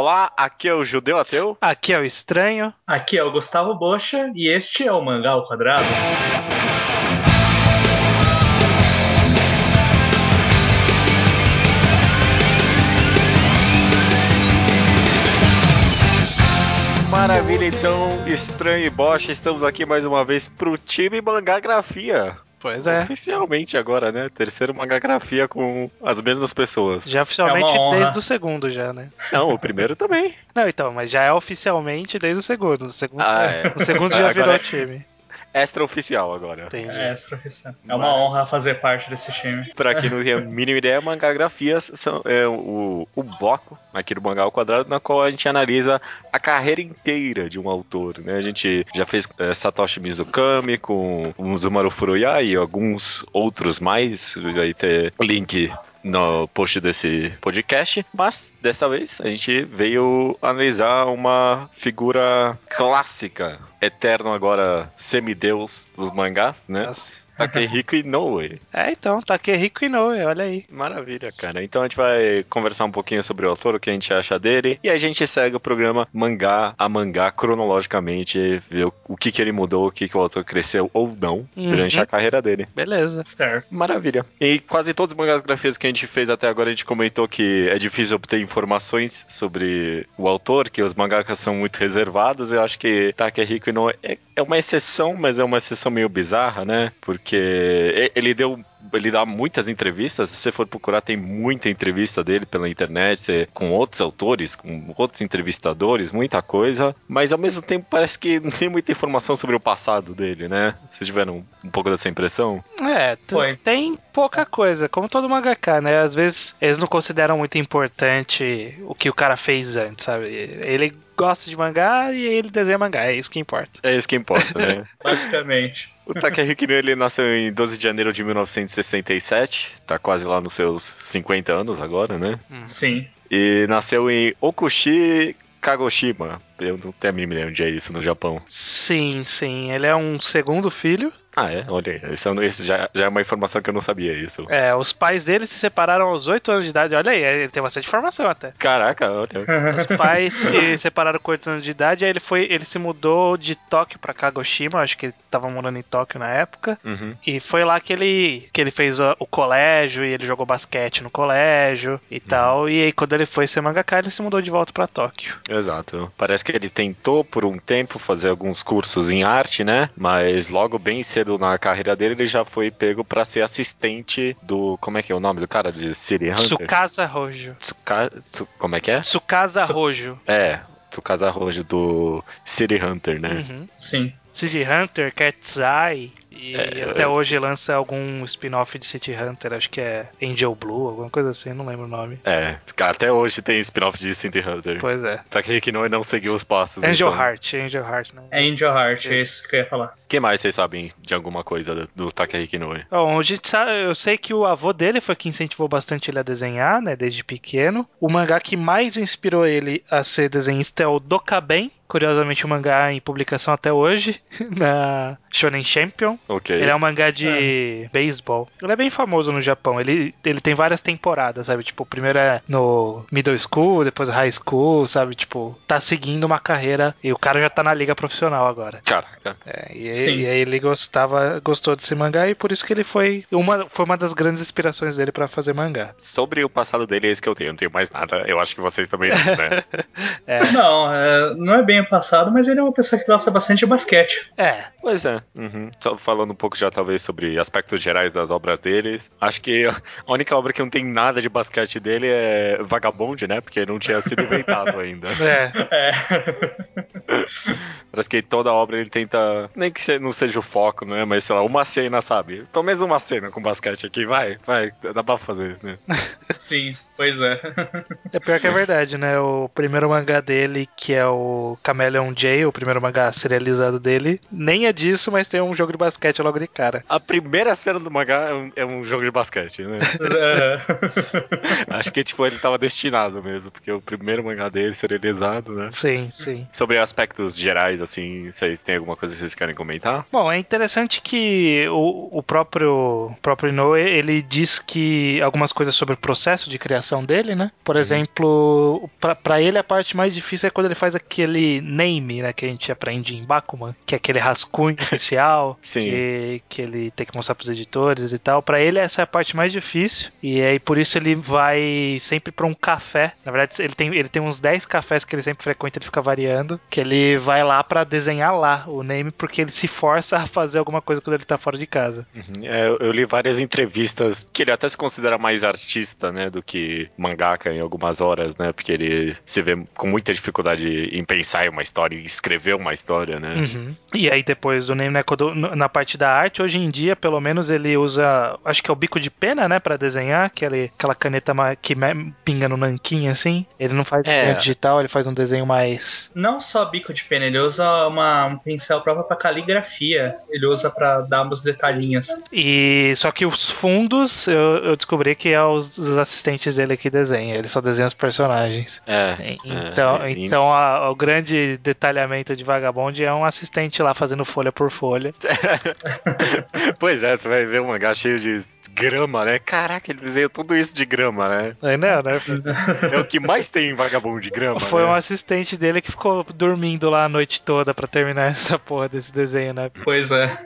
Olá, aqui é o Judeu Ateu. Aqui é o Estranho. Aqui é o Gustavo Bocha e este é o Mangá ao Quadrado. Maravilha, então, Estranho e Bocha, estamos aqui mais uma vez pro time Mangagrafia. Pois é. Oficialmente agora, né? Terceiro Mangagrafia com as mesmas pessoas. Já oficialmente É uma honra. desde o segundo, já, né? Não, o primeiro também. Não, então, mas já é oficialmente desde o segundo. O segundo, Ah, é. o segundo já Agora virou é- time. Extra-oficial agora. Entendi. É, extra-oficial. é uma honra fazer parte desse time. Pra quem não tem a mínima ideia, mangagrafias são é, o, o bloco aqui do Mangá ao Quadrado, na qual a gente analisa a carreira inteira de um autor, né? A gente já fez é, Satoshi Mizukami com o Zumaru Furuya e alguns outros mais, aí ter link no post desse podcast, mas dessa vez a gente veio analisar uma figura clássica, eterno agora semideus dos mangás, né? Nossa. Takehiko Inoue. É, então, Takehiko Inoue, olha aí. Maravilha, cara. Então a gente vai conversar um pouquinho sobre o autor, o que a gente acha dele, e a gente segue o programa mangá a mangá cronologicamente, ver o- o que, que ele mudou, o que, que o autor cresceu ou não durante Uhum. a carreira dele. Beleza. Certo. Maravilha. E quase todos os mangás grafias que a gente fez até agora, a gente comentou que é difícil obter informações sobre o autor, que os mangakas são muito reservados. Eu acho que Takehiko Inoue é, é uma exceção, mas é uma exceção meio bizarra, né? Porque e- ele deu ele dá muitas entrevistas. Se você for procurar, tem muita entrevista dele pela internet, você- com outros autores, com outros entrevistadores, muita coisa. Mas ao mesmo tempo parece que não tem muita informação sobre o passado dele, né? Vocês tiveram um pouco dessa impressão? É, Foi. tem pouca coisa, como todo mangaka, né? Às vezes eles não consideram muito importante o que o cara fez antes, sabe? Ele gosta de mangá e ele desenha mangá, é isso que importa. É isso que importa, né? Basicamente. O Takehiko Inoue, ele nasceu em 12 de janeiro de 1967, tá quase lá nos seus 50 anos agora, né? Sim. E nasceu em Okushi, Kagoshima. Eu não tenho a mínima ideia onde é isso no Japão. Sim, sim. Ele é um segundo filho. Ah, é? Olha aí. Esse, é já, já é uma informação que eu não sabia, isso. É, os pais dele se separaram aos 8 anos de idade. Olha aí, ele tem bastante informação até. Caraca, olha. Os pais se separaram com 8 anos de idade, aí ele foi, ele se mudou de Tóquio pra Kagoshima, acho que ele tava morando em Tóquio na época. Uhum. E foi lá que ele, que ele fez o, o colégio e ele jogou basquete no colégio e tal. E aí, quando ele foi ser mangaka, ele se mudou de volta pra Tóquio. Exato. Parece que ele tentou por um tempo fazer alguns cursos em arte, né? Mas logo bem cedo na carreira dele, ele já foi pego pra ser assistente do. Como é que é o nome do cara? De City Hunter? Tsukasa Rojo. Tsuka... Tsu- Como é que é? Tsukasa Su- Rojo. É, Tsukasa Rojo do City Hunter, né? Uhum. Sim. City Hunter, Cat's Eye. E É, até hoje lança algum spin-off de City Hunter, acho que é Angel Blue, alguma coisa assim, não lembro o nome. É, até hoje tem spin-off de City Hunter. Pois é. Takehiko Inoue não seguiu os passos. Angel então. Heart, Angel Heart, né? Angel Heart, é isso que eu ia falar. O que mais vocês sabem de alguma coisa do, do Takehiko Inoue? Bom, a gente sabe, eu sei que o avô dele foi quem incentivou bastante ele a desenhar, né, desde pequeno. O mangá que mais inspirou ele a ser desenhista é o Dokaben, curiosamente o mangá em publicação até hoje, na Shonen Champion. Ok. Ele é um mangá de beisebol. Ele é bem famoso no Japão. Ele, ele tem várias temporadas, sabe? Tipo, o primeiro é no middle school, depois high school, sabe? Tipo, tá seguindo uma carreira e o cara já tá na liga profissional agora. Caraca. É, e, e aí ele gostava, gostou desse mangá e por isso que ele foi uma, foi uma das grandes inspirações dele pra fazer mangá. Sobre o passado dele, é isso que eu tenho. Eu não tenho mais nada. Eu acho que vocês também não, né? Não, é, não é bem o passado, mas ele é uma pessoa que gosta bastante de basquete. É, pois é. Uhum. Só falando um pouco já, talvez, sobre aspectos gerais das obras deles. Acho que a única obra que não tem nada de basquete dele é Vagabond, né? Porque não tinha sido inventado ainda. é. É. Parece que toda obra ele tenta. Nem que se- não seja o foco, né? Mas sei lá, uma cena, sabe? Pelo menos uma cena com basquete aqui, vai, vai, dá pra fazer, né? Sim, pois é. É pior que é verdade, né? O primeiro mangá dele, que é o Chameleon J, o primeiro mangá serializado dele, nem é disso, mas tem um jogo de basquete logo de cara. A primeira cena do mangá é um, é um jogo de basquete, né? É. Acho que, tipo, ele tava destinado mesmo, porque o primeiro mangá dele serializado, né? Sim, sim. Sobre aspectos gerais, assim, vocês têm alguma coisa que vocês querem comentar? Bom, é interessante que o, o próprio, o próprio Inoue, ele diz que algumas coisas sobre o processo processo de criação dele, né? Por exemplo, pra- pra ele a parte mais difícil é quando ele faz aquele name, né? Que a gente aprende em Bakuman, que é aquele rascunho inicial, Sim. que, que ele tem que mostrar pros editores e tal. Pra ele essa é a parte mais difícil, e aí por isso ele vai sempre pra um café. Na verdade, ele tem, ele tem uns 10 cafés que ele sempre frequenta, ele fica variando, que ele vai lá pra desenhar lá o name, porque ele se força a fazer alguma coisa quando ele tá fora de casa. Uhum. É, eu- eu li várias entrevistas que ele até se considera mais artista, né, do que mangaka em algumas horas, né, porque ele se vê com muita dificuldade em pensar em uma história, em escrever uma história, né. Uhum. E aí depois do name, né, quando, no- na parte da arte, hoje em dia, pelo menos ele usa, acho que é o bico de pena, né, Pra desenhar, aquele, aquela caneta que pinga no nanquim, assim. Ele não faz É. desenho digital, ele faz um desenho mais... Não só bico de pena, ele usa uma, um pincel próprio pra caligrafia. Ele usa pra dar uns detalhinhos. E só que os fundos, eu, eu descobri que é os, os assistentes dele que desenham, ele só desenha os personagens. É. Então, é, então a- o grande detalhamento de Vagabond é um assistente lá fazendo folha por folha. pois é, você vai ver um mangá cheio de grama, né? Caraca, ele desenhou tudo isso de grama, né? Não, né? É o que mais tem em vagabundo de grama. Foi né? um assistente dele que ficou dormindo lá a noite toda pra terminar essa porra desse desenho, né? Pois é.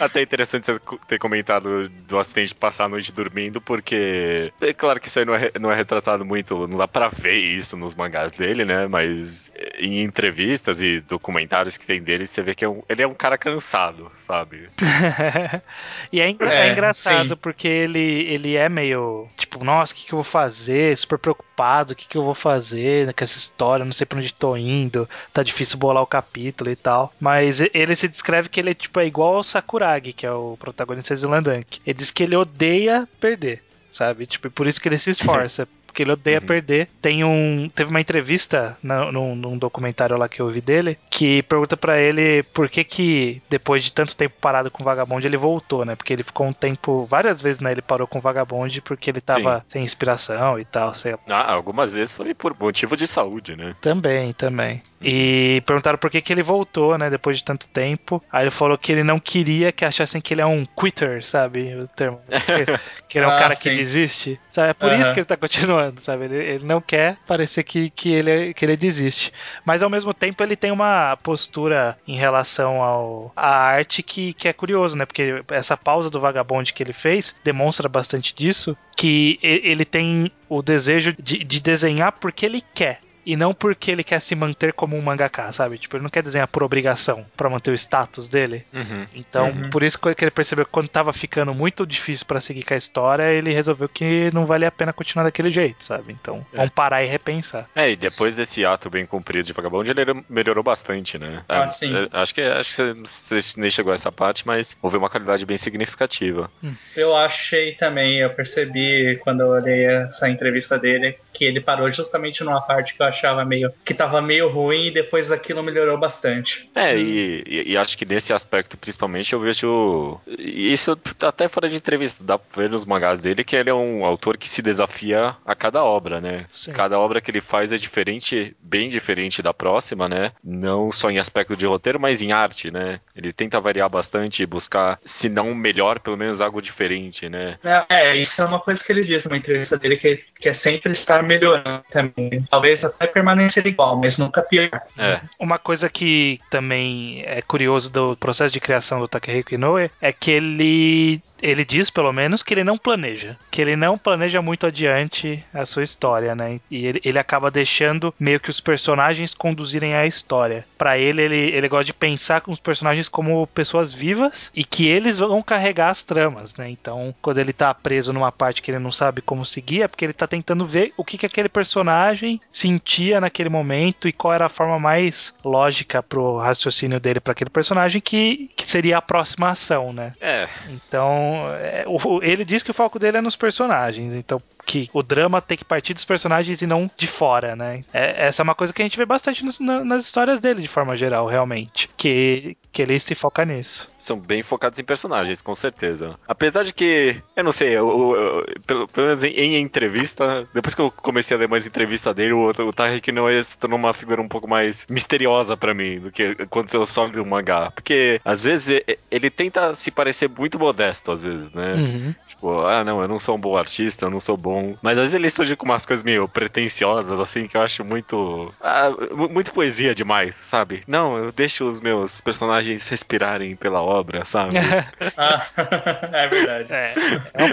Até interessante você ter comentado do assistente passar a noite dormindo, porque é claro que isso aí não é, não é retratado muito, não dá pra ver isso nos mangás dele, né? Mas em entrevistas e documentários que tem dele, você vê que é um- ele é um cara cansado, sabe? e é, engra- É, é engraçado sim. Porque ele, ele é meio tipo, nossa, o que, que eu vou fazer? Super preocupado, o que, que eu vou fazer com essa história? Não sei pra onde tô indo, tá difícil bolar o capítulo e tal. Mas ele se descreve que ele é, tipo, é igual ao Sakuragi, que é o protagonista de Zilandank. Ele diz que ele odeia perder, sabe? Tipo, por isso que ele se esforça. Porque ele odeia Uhum. perder. Tem um. Teve uma entrevista na- num, num documentário lá que eu vi dele que pergunta pra ele por que que depois de tanto tempo parado com o Vagabond ele voltou, né? Porque ele ficou um tempo. Várias vezes, né? Ele parou com o Vagabond porque ele tava sem inspiração e tal, sei lá. Ah, algumas vezes foi por motivo de saúde, né? Também, também. E perguntaram por que, que ele voltou, né, depois de tanto tempo. Aí ele falou que ele não queria que achassem que ele é um quitter, sabe? O termo. Que, que ele é um Ah, cara sim. que desiste. Sabe? É por isso Aham. que ele tá continuando, sabe? Ele, ele não quer parecer que, que, ele, que ele desiste. Mas ao mesmo tempo ele tem uma postura em relação ao, à arte que, que é curioso, né? Porque essa pausa do vagabonde que ele fez demonstra bastante disso. Que ele tem o desejo de, de desenhar porque ele quer. E não porque ele quer se manter como um mangaka, sabe? Tipo, ele não quer desenhar por obrigação, pra manter o status dele. Uhum. Então, Uhum. por isso que ele percebeu que quando tava ficando muito difícil pra seguir com a história, ele resolveu que não valia a pena continuar daquele jeito, sabe? Então, É. vamos parar e repensar. É, e depois desse ato bem cumprido de Vagabond, ele melhorou bastante, né? Ah, É, sim. é, Acho que, acho que você, você nem chegou a essa parte, mas houve uma qualidade bem significativa. Eu achei também, eu percebi quando eu olhei essa entrevista dele, que ele parou justamente numa parte que eu achava meio. que tava meio ruim e depois daquilo melhorou bastante. É, e, e- e acho que nesse aspecto, principalmente, eu vejo. Isso até fora de entrevista, dá pra ver nos mangás dele que ele é um autor que se desafia a cada obra, né? Sim. Cada obra que ele faz é diferente, bem diferente da próxima, né? Não só em aspecto de roteiro, mas em arte, né? Ele tenta variar bastante e buscar, se não melhor, pelo menos algo diferente, né? É, isso é uma coisa que ele disse numa entrevista dele, que, que é sempre estar melhorando também. Talvez até permanecer igual, mas nunca pior. É. Uma coisa que também é curioso do processo de criação do Takehiko Inoue é que ele ele diz, pelo menos, que ele não planeja. Que ele não planeja muito adiante a sua história, né? E ele, ele acaba deixando meio que os personagens conduzirem a história. Pra ele, ele, ele gosta de pensar com os personagens como pessoas vivas e que eles vão carregar as tramas, né? Então, quando ele tá preso numa parte que ele não sabe como seguir, é porque ele tá tentando ver o que, que aquele personagem sentia naquele momento e qual era a forma mais lógica pro raciocínio dele para aquele personagem que, que seria a próxima ação, né? É. Então, é, ele diz que o foco dele é nos personagens. Então, que o drama tem que partir dos personagens e não de fora, né? É- essa é uma coisa que a gente vê bastante nos- na- nas histórias dele, de forma geral, realmente. Que ele se foca nisso. São bem focados em personagens, com certeza. Apesar de que, eu não sei, eu, eu- pelo, pelo menos em, em entrevista, depois que eu comecei a ler mais entrevista dele, o, o Tarek Noé se tornou uma figura um pouco mais misteriosa pra mim do que quando eu só li o mangá. Porque, às vezes ele tenta se parecer muito modesto, às vezes, né? Uhum. Tipo, ah, não, eu não sou um bom artista, eu não sou bom. Mas às vezes ele surge com umas coisas meio pretenciosas, assim, que eu acho muito. Ah, muito poesia demais, sabe? Não, eu deixo os meus personagens respirarem pela obra, sabe? ah, é verdade. É.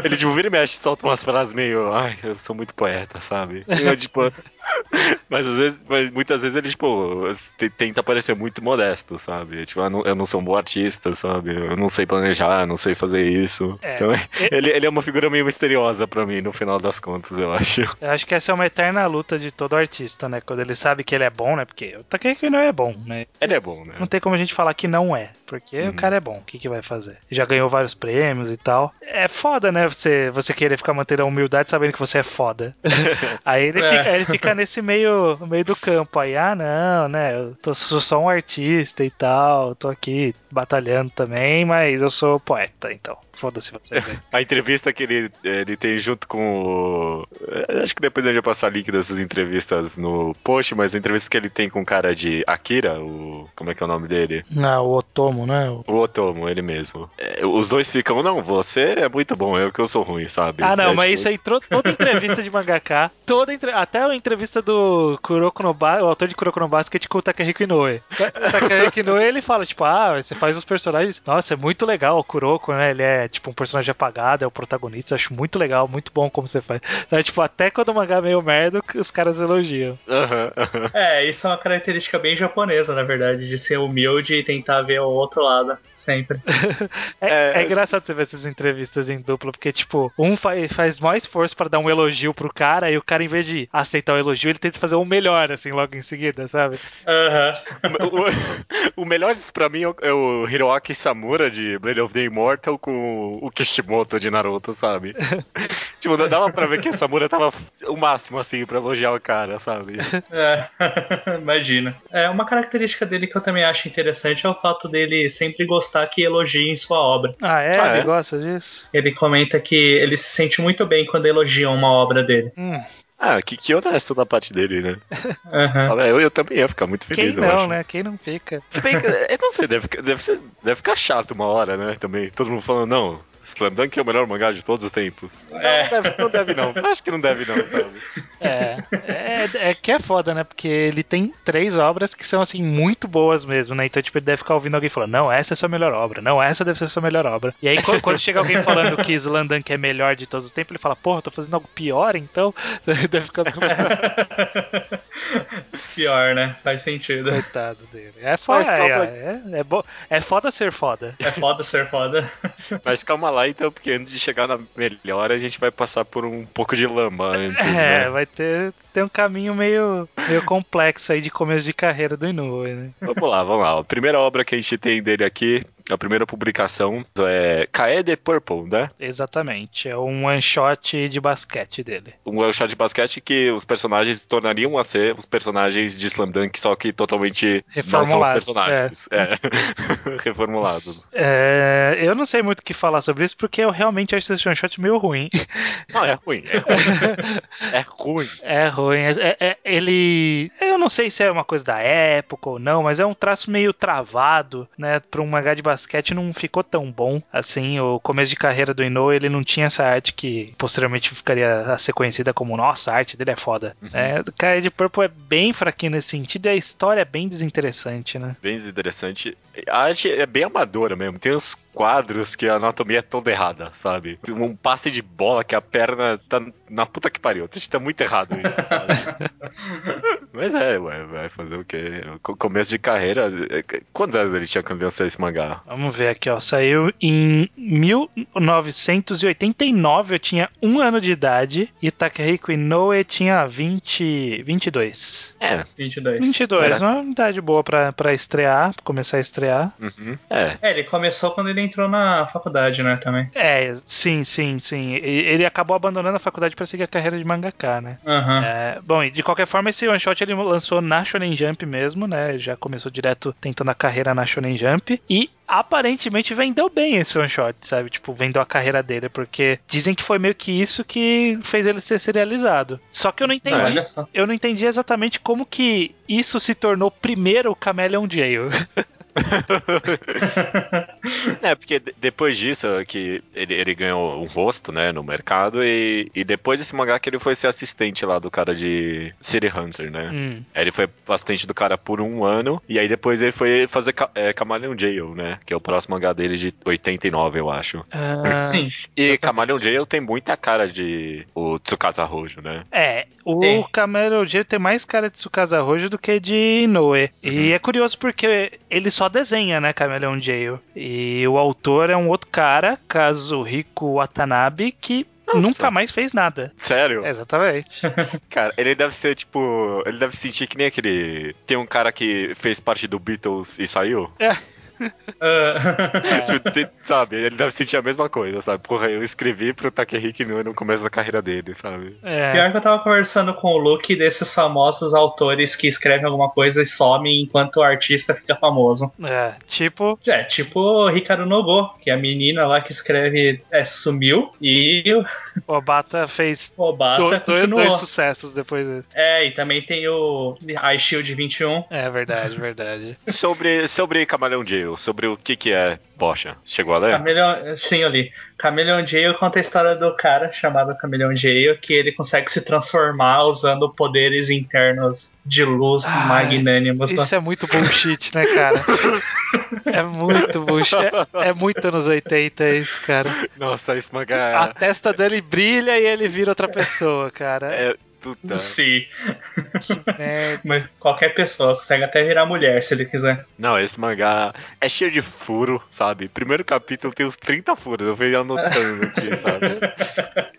Ele, tipo, vira e mexe, solta umas frases meio. Ai, eu sou muito poeta, sabe? Eu, tipo. mas às vezes, mas muitas vezes ele, tipo, tenta parecer muito modesto, sabe? Tipo, eu não, eu não sou um bom artista, sabe? Eu não sei planejar, não sei fazer isso. É. Então, ele, ele é uma figura meio misteriosa para mim, no final das contas, eu acho. Eu acho que essa é uma eterna luta de todo artista, né? Quando ele sabe que ele é bom, né? Porque o Takeki não é bom, né? Ele é bom, né? Não tem como a gente falar que não é, porque uhum. o cara é bom. O que, que vai fazer? Já ganhou vários prêmios e tal. É foda, né? Você, você querer ficar mantendo a humildade sabendo que você é foda. Aí ele, é. fica, ele fica nesse meio, meio do campo aí. Ah, não, né? Eu tô, sou só um artista e tal. Tô aqui batalhando também, mas eu sou poeta, então. Foda-se você. a entrevista que ele, ele tem junto com o. Acho que depois a gente vai passar link dessas entrevistas no post, mas a entrevista que ele tem com o cara de Akira, o. Como é que é o nome dele? Não, o Otomo, né? O Otomo, ele mesmo. É, os dois ficam, não, você é muito bom, eu que eu sou ruim, sabe? Ah, não, é, mas tipo... isso aí, toda entrevista de mangaka, toda entre... até a entrevista do Kuroko no ba... o autor de Kuroko no Basket com o Takahiko Inoue. O Takahiko Inoue, ele fala, tipo, ah, você faz os personagens, nossa, é muito legal o Kuroko, né? Ele é, tipo, um personagem apagado, é o protagonista, acho muito legal, muito bom como você faz. Então, tipo, até quando o mangá é meio merda, os caras elogiam. Uhum, É, isso é uma característica bem japonesa, na verdade, de ser humilde e tentar ver o outro lado, sempre. é, é, é, engraçado você ver essas entrevistas em dupla, porque, tipo, um faz, faz mais esforço para dar um elogio pro cara, e o cara, em vez de aceitar o elogio, ele tenta fazer um melhor, assim, logo em seguida, sabe? Uhum. o, o, melhor disso pra mim é o é Hiroaki Samura de Blade of the Immortal com o Kishimoto de Naruto, sabe? tipo, dava pra ver que a Samura tava o máximo, assim, pra elogiar o cara, sabe? É, imagina. É, uma característica dele que eu também acho interessante é o fato dele sempre gostar que elogiem sua obra. Ah, é? Ah, ele é? gosta disso? Ele comenta que ele se sente muito bem quando elogiam uma obra dele. Hum. Ah, que, que honesto da parte dele, né? Uhum. Eu, eu também ia ficar muito feliz, Quem não, acho. né? Quem não fica? Se bem que, eu não sei, deve, deve, ser, deve ficar chato uma hora, né? Também. Todo mundo falando, não, Slam Dunk é o melhor mangá de todos os tempos. É. Não, deve, não deve não. Acho que não deve não, sabe? É, é, é, que é foda, né? Porque ele tem três obras que são, assim, muito boas mesmo, né? Então, tipo, ele deve ficar ouvindo alguém falando, não, essa é a sua melhor obra, não, essa deve ser a sua melhor obra. E aí, quando, quando chega alguém falando que Slam Dunk é melhor de todos os tempos, ele fala, porra, tô fazendo algo pior, então? deve ficar... pior, né? Faz sentido. Coitado dele. É foda, é, é, é, é, é foda ser foda. É foda ser foda. Mas calma lá então, porque antes de chegar na melhor, a gente vai passar por um pouco de lama antes. É, né? vai ter, ter um caminho meio, meio complexo aí de começo de carreira do Inoue, né? Vamos lá, vamos lá. A primeira obra que a gente tem dele aqui a primeira publicação é Kaede Purple, né? Exatamente. É um one shot de basquete dele. Um one shot de basquete que os personagens tornariam a ser os personagens de Slam Dunk, só que totalmente não são os personagens. É. é. Reformulados. É, eu não sei muito o que falar sobre isso, porque eu realmente acho esse one shot meio ruim. Não, é ruim. É ruim. é ruim. É ruim. É, é, ele. Eu não sei se é uma coisa da época ou não, mas é um traço meio travado, né? Pra um mangá de basquete não ficou tão bom assim. O começo de carreira do Inoue, ele não tinha essa arte que posteriormente ficaria a ser conhecida como nossa, a arte dele é foda. Uhum. É, o cara de Purple é bem fraquinho nesse sentido e a história é bem desinteressante, né? Bem desinteressante. A arte é bem amadora mesmo. Tem uns quadros que a anatomia é toda errada, sabe? Um passe de bola que a perna tá na puta que pariu. Tá muito errado isso, sabe? Mas é, ué, vai fazer o quê? Começo de carreira. É, quantos anos ele tinha quando lançou esse mangá? Vamos ver aqui, ó. Saiu em 1989, eu tinha um ano de idade. E Takehiko Inoue tinha 20, 22. É. 22. 22, Será? uma idade boa pra, pra estrear, pra começar a estrear. Uhum. É. é, ele começou quando ele entrou na faculdade, né, também. É, sim, sim, sim. Ele acabou abandonando a faculdade para seguir a carreira de mangaka, né? Uhum. É, bom, de qualquer forma, esse one shot ele lançou na Shonen Jump mesmo, né? Já começou direto tentando a carreira na Shonen Jump. E aparentemente vendeu bem esse one shot, sabe? Tipo, vendeu a carreira dele, porque dizem que foi meio que isso que fez ele ser serializado. Só que eu não entendi. eu não entendi exatamente como que isso se tornou primeiro o Chameleon Jail. é, porque de- depois disso que ele, ele ganhou um rosto, né, no mercado e, e depois desse mangá que ele foi ser assistente lá do cara de City Hunter, né? Hum. Ele foi assistente do cara por um ano e aí depois ele foi fazer Ca- é, Camaleon Jail, né? Que é o próximo mangá dele de 89, eu acho. Ah, Sim. E Camaleon Jail tem muita cara de o Tsukasa Rojo, né? É, o Tem. Camelo J tem mais cara de Tsukasa Rojo do que de Inoue. E é curioso porque ele só desenha, né, Cameleon Jail. E o autor é um outro cara, Kazuhiko Watanabe, que Nossa. nunca mais fez nada. Sério? Exatamente. Cara, ele deve ser tipo. Ele deve sentir que nem aquele. Tem um cara que fez parte do Beatles e saiu. Ah, Tem- sabe? Ele deve sentir a mesma coisa, sabe? Porra, eu escrevi pro Takehiko Inoue no começo da carreira dele, sabe? É. Pior que eu tava conversando com o Luke desses famosos autores que escrevem alguma coisa e somem enquanto o artista fica famoso. É, tipo, É, tipo o Ricardo Nogo, que é a menina lá que escreve é, sumiu e o Obata fez Obata do- dois, dois sucessos depois dele. É, e também tem o iShield 21. É verdade, verdade. Sobre, sobre Camaleão Sobre o que que é Bocha. Chegou a ler? Cameleon, sim, eu li. Cameleon Jail conta a história do cara chamado Cameleon Jail, que ele consegue se transformar usando poderes internos de luz Ai, magnânimos. Isso é muito bullshit, né, cara? É muito bullshit. É, é muito anos 80 isso, cara. Nossa, esse A testa dele brilha e ele vira outra pessoa, cara. é. Puta. Sim, É, mas qualquer pessoa consegue até virar mulher se ele quiser. Não, esse mangá é cheio de furo, sabe? Primeiro capítulo tem uns 30 furos, eu venho anotando aqui, sabe?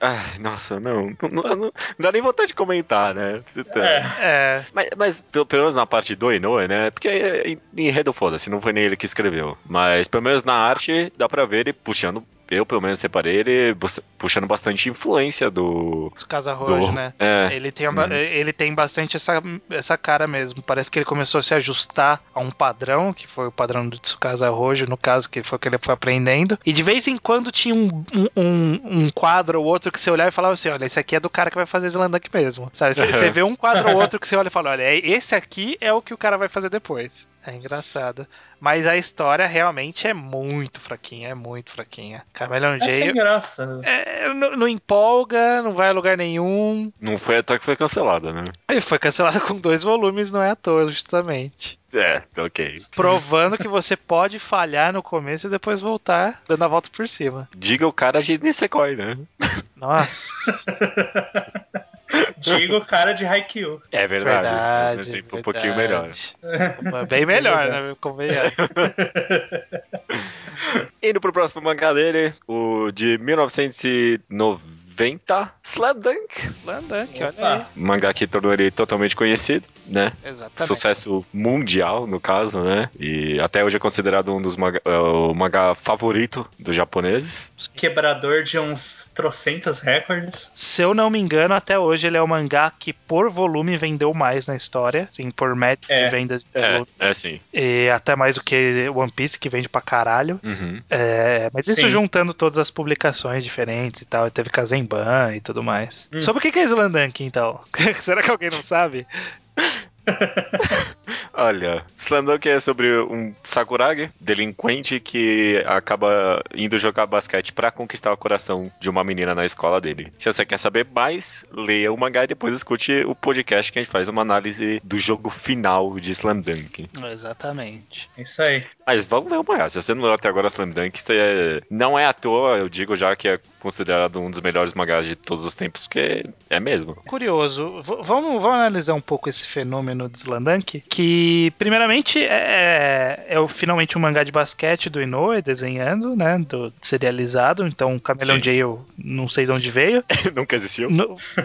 Ai, nossa, não. Não, não- não dá nem vontade de comentar, né? É. é, Mas, mas pelo, pelo menos na parte do Inoue, né? Porque é, em- enredo foda-se, não foi nem ele que escreveu. Mas pelo menos na arte dá pra ver ele puxando. Eu, pelo menos, separei ele puxando bastante influência do. Casa Rojo, do né? É. Ele tem, uma- Hum. ele tem bastante essa, essa cara mesmo. Parece que ele começou a se ajustar a um padrão, que foi o padrão do Tsukasa Rojo, no caso, que foi o que ele foi aprendendo. E de vez em quando tinha um, um, um- quadro ou outro que você olhava e falava assim: olha, esse aqui é do cara que vai fazer Slandank mesmo. Sabe? Você, você vê um quadro ou outro que você olha e fala: olha, esse aqui é o que o cara vai fazer depois. É engraçado. Mas a história realmente é muito fraquinha, é muito fraquinha. Cameleon É sem graça. É, não, não empolga, não vai a lugar nenhum. Não foi até que foi cancelada, né? E foi cancelado com dois volumes, não é à toa, justamente. É, ok. Provando que você pode falhar no começo e depois voltar dando a volta por cima. Diga o cara de Nisekoi, né? Nossa, Digo o cara de Haikyuu. É verdade. verdade. um exemplo um pouquinho melhor. melhor. Bem melhor, né? Convenhamos. Indo pro próximo mangá dele, o de 1990, Slam Dunk. Landank, olha aí. Mangá que tornou ele totalmente conhecido, né? Exatamente. Sucesso mundial, no caso, né? E até hoje é considerado um dos mangá, é, o mangá favorito dos japoneses. Quebrador de uns trocentos recordes. Se eu não me engano, até hoje ele é o mangá que por volume vendeu mais na história. Assim, por média É. de vendas. de É, volume. é sim. E até mais do que One Piece, que vende pra caralho. Uhum. É, mas isso Sim. juntando todas as publicações diferentes e tal, teve Kazemban e tudo mais. Hum. Sobre o que é Slandank, então? Será que alguém não sabe? Olha, Slam Dunk é sobre um Sakuragi, delinquente que acaba indo jogar basquete pra conquistar o coração de uma menina na escola dele. Se você quer saber mais, leia o mangá e depois escute o podcast que a gente faz uma análise do jogo final de Slam Dunk. Exatamente. Isso aí. Mas vamos ler o mangá. Se você não leu até agora Slam Dunk, você é- não é à toa, eu digo já que é considerado um dos melhores mangás de todos os tempos, porque é mesmo. Curioso, V- vamos, vamos analisar um pouco esse fenômeno de Slandank, que primeiramente é, é o, finalmente um mangá de basquete do Inoue desenhando, né, do serializado, então Cameleon Sim. Jail não sei de onde veio, Nunca existiu.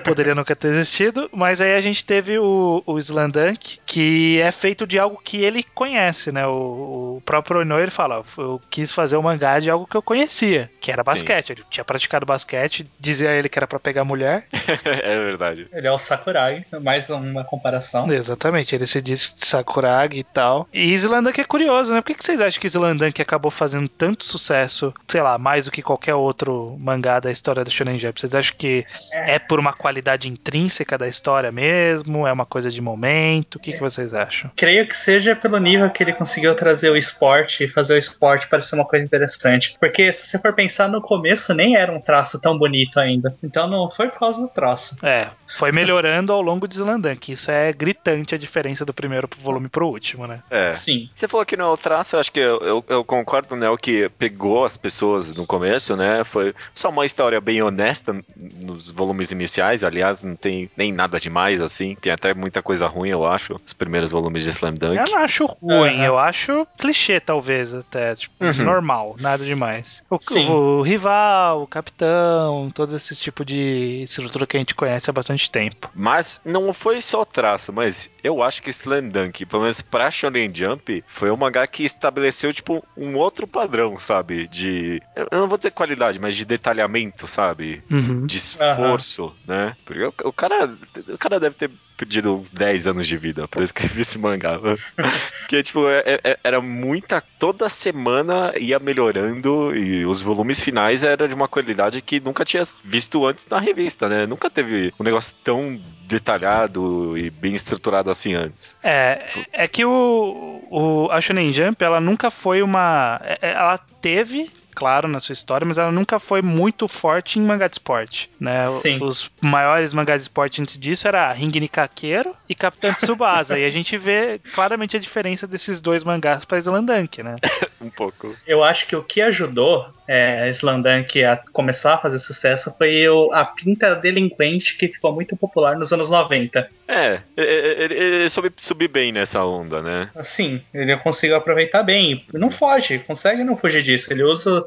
Poderia nunca ter existido, mas aí a gente teve o, o Slandunk, que é feito de algo que ele conhece, né? O, o próprio Inoue ele fala: eu quis fazer um mangá de algo que eu conhecia, que era basquete. Ele tinha praticado basquete, dizia ele que era pra pegar mulher. é verdade. Ele é o Sakuragi, mais uma comparação. Exatamente, ele se diz Sakuragi e tal. E Slandunk é curioso, né? Por que, que vocês acham que Slandunk acabou fazendo tanto sucesso, sei lá, mais do que qualquer outro mangá da história do Shonen Jump? Vocês acham que é por uma qualidade intrínseca da história mesmo? É uma coisa de momento? O que, que vocês acham? Creio que seja pelo nível que ele conseguiu trazer o esporte e fazer o esporte parecer uma coisa interessante. Porque se você for pensar no começo, nem era um traço tão bonito ainda. Então não foi por causa do traço. É, foi melhorando ao longo de Slandank. Isso é gritante a diferença do primeiro volume pro último, né? É. Sim. Você falou que não é o traço, eu acho que eu, eu, eu concordo, né? O que pegou as pessoas no começo, né? Foi só uma história bem honesta nos volumes iniciais. Aliás, não tem nem nada demais, assim. Tem até muita coisa ruim, eu acho, os primeiros volumes de Slam Dunk. Eu não acho ruim, Aham. eu acho clichê, talvez, até. Tipo, Uhum. normal, nada demais. O, o rival, o capitão, todos esses tipos de estrutura que a gente conhece há bastante tempo. Mas não foi só traço, mas eu acho que Slam Dunk, pelo menos pra Shonen Jump, foi um mangá que estabeleceu, tipo, um outro padrão, sabe? De. Eu não vou dizer qualidade, mas de detalhamento, sabe? Uhum. De esforço, né? Porque o, o cara. O cara deve ter pedido uns 10 anos de vida pra eu escrever esse mangá. que, tipo, é- é- era muita. Toda semana ia melhorando e os volumes finais eram de uma qualidade que nunca tinha visto antes na revista, né? Nunca teve um negócio tão detalhado e bem estruturado assim antes. É, é que o, o, a Shonen Jump, ela nunca foi uma. é- é- Ela teve. Claro, na sua história, mas ela nunca foi muito forte em mangá de esporte, né? Sim. Os maiores mangás de esporte antes disso era Ring Nikakeiro e Capitão Tsubasa, e a gente vê claramente a diferença desses dois mangás para Slandunk, né? Um pouco. Eu acho que o que ajudou é, Slandunk a começar a fazer sucesso foi o- a pinta delinquente que ficou muito popular nos anos 90. É, ele, ele- ele soube subir bem nessa onda, né? Assim, ele conseguiu aproveitar bem. Não foge, consegue não fugir disso. Ele usa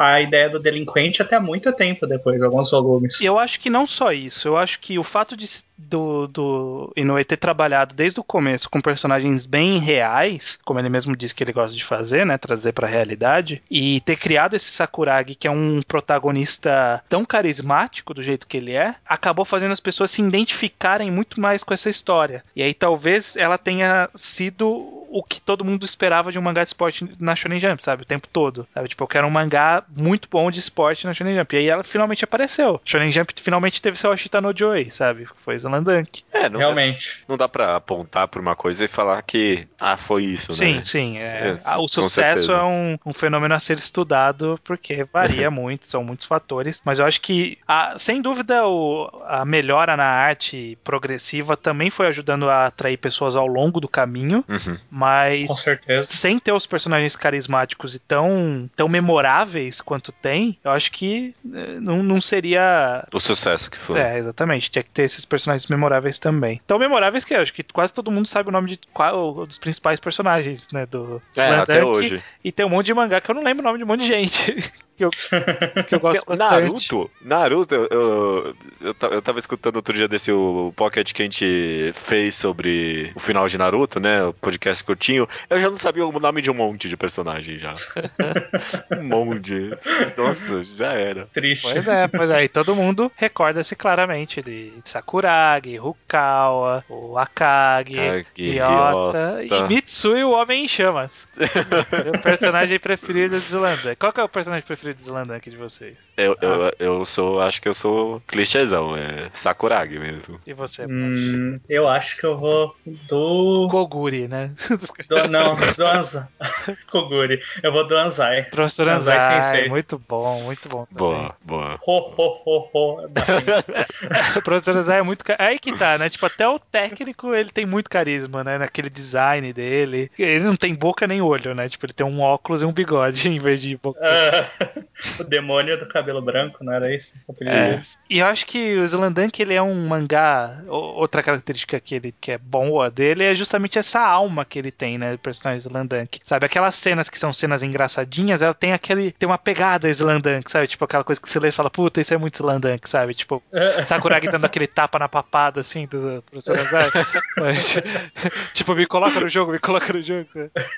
a ideia do delinquente até muito tempo depois, alguns volumes. Eu acho que não só isso, eu acho que o fato de do, do Inoue ter trabalhado desde o começo com personagens bem reais, como ele mesmo disse que ele gosta de fazer, né, trazer pra realidade, e ter criado esse Sakuragi que é um protagonista tão carismático do jeito que ele é, acabou fazendo as pessoas se identificarem muito mais com essa história. E aí talvez ela tenha sido o que todo mundo esperava de um mangá de esporte na Shonen Jump, sabe? O tempo todo. Sabe? Tipo, eu quero um mangá muito bom de esporte na Shonen Jump. E aí ela finalmente apareceu. Shonen Jump finalmente teve seu Ashita no Joy, sabe? Foi Slandunk. É, não, Realmente. não dá pra apontar pra uma coisa e falar que, ah, foi isso, Sim, né? sim. é. É, Ah, o sucesso é um, um fenômeno a ser estudado porque varia muito, são muitos fatores. Mas eu acho que, a- sem dúvida, o- a melhora na arte progressiva também foi ajudando a atrair pessoas ao longo do caminho, Uhum. Com mas certeza. sem ter os personagens carismáticos e tão, tão memoráveis quanto tem, eu acho que eh, não, não seria. O sucesso que foi. É, exatamente. Tinha que ter esses personagens memoráveis também. Tão memoráveis que eu acho que quase todo mundo sabe o nome de qual dos principais personagens, né? Do É, Slam até Dunk. hoje. E tem um monte de mangá que eu não lembro o nome de um monte de gente. que, eu, que eu gosto bastante. Naruto, Naruto, eu, eu, eu, eu tava escutando outro dia desse o pocket que a gente fez sobre o final de Naruto, né? O podcast curtinho. Eu já não sabia o nome de um monte de personagem já. um monte. Nossa, já era. Triste. Pois é, pois é. E todo mundo recorda-se clarante de Sakuragi, Rukawa, o Akagi, Kage, Ryota e Mitsui, o Homem em Chamas. Meu personagem preferido de Zilanda. Qual que é o personagem preferido de Zilanda aqui de vocês? Eu, eu, eu sou, acho que eu sou clichêzão, é Sakuragi mesmo. E você? Hum, eu acho que eu vou do. Koguri, né? do não, do Anzai. Koguri. Eu vou do Anzai. Professor Anzai Anzai, Sensei. muito bom, muito bom. também. Boa, boa. Ho, ho, ho, ho. O professor Anzai é muito. Aí que tá, né? Tipo, até o técnico ele tem muito carisma, né? Naquele design dele. Ele não tem boca nem olho, né? Tipo, ele tem um óculos e um bigode em vez de boca. O demônio do cabelo branco, não era isso? É. E eu acho que o Slandank, ele é um mangá. Outra característica que ele que é boa dele é justamente essa alma que ele tem, né? O personagem Slandank. Sabe, aquelas cenas que são cenas engraçadinhas, ela tem aquele. tem uma pegada Slandank, sabe? Tipo aquela coisa que você lê e fala, puta, isso é muito Slandank, sabe? Tipo, Sakuragi dando aquele tapa na papada, assim, do professor Anzai. Mas, tipo, me coloca no jogo, me coloca no jogo.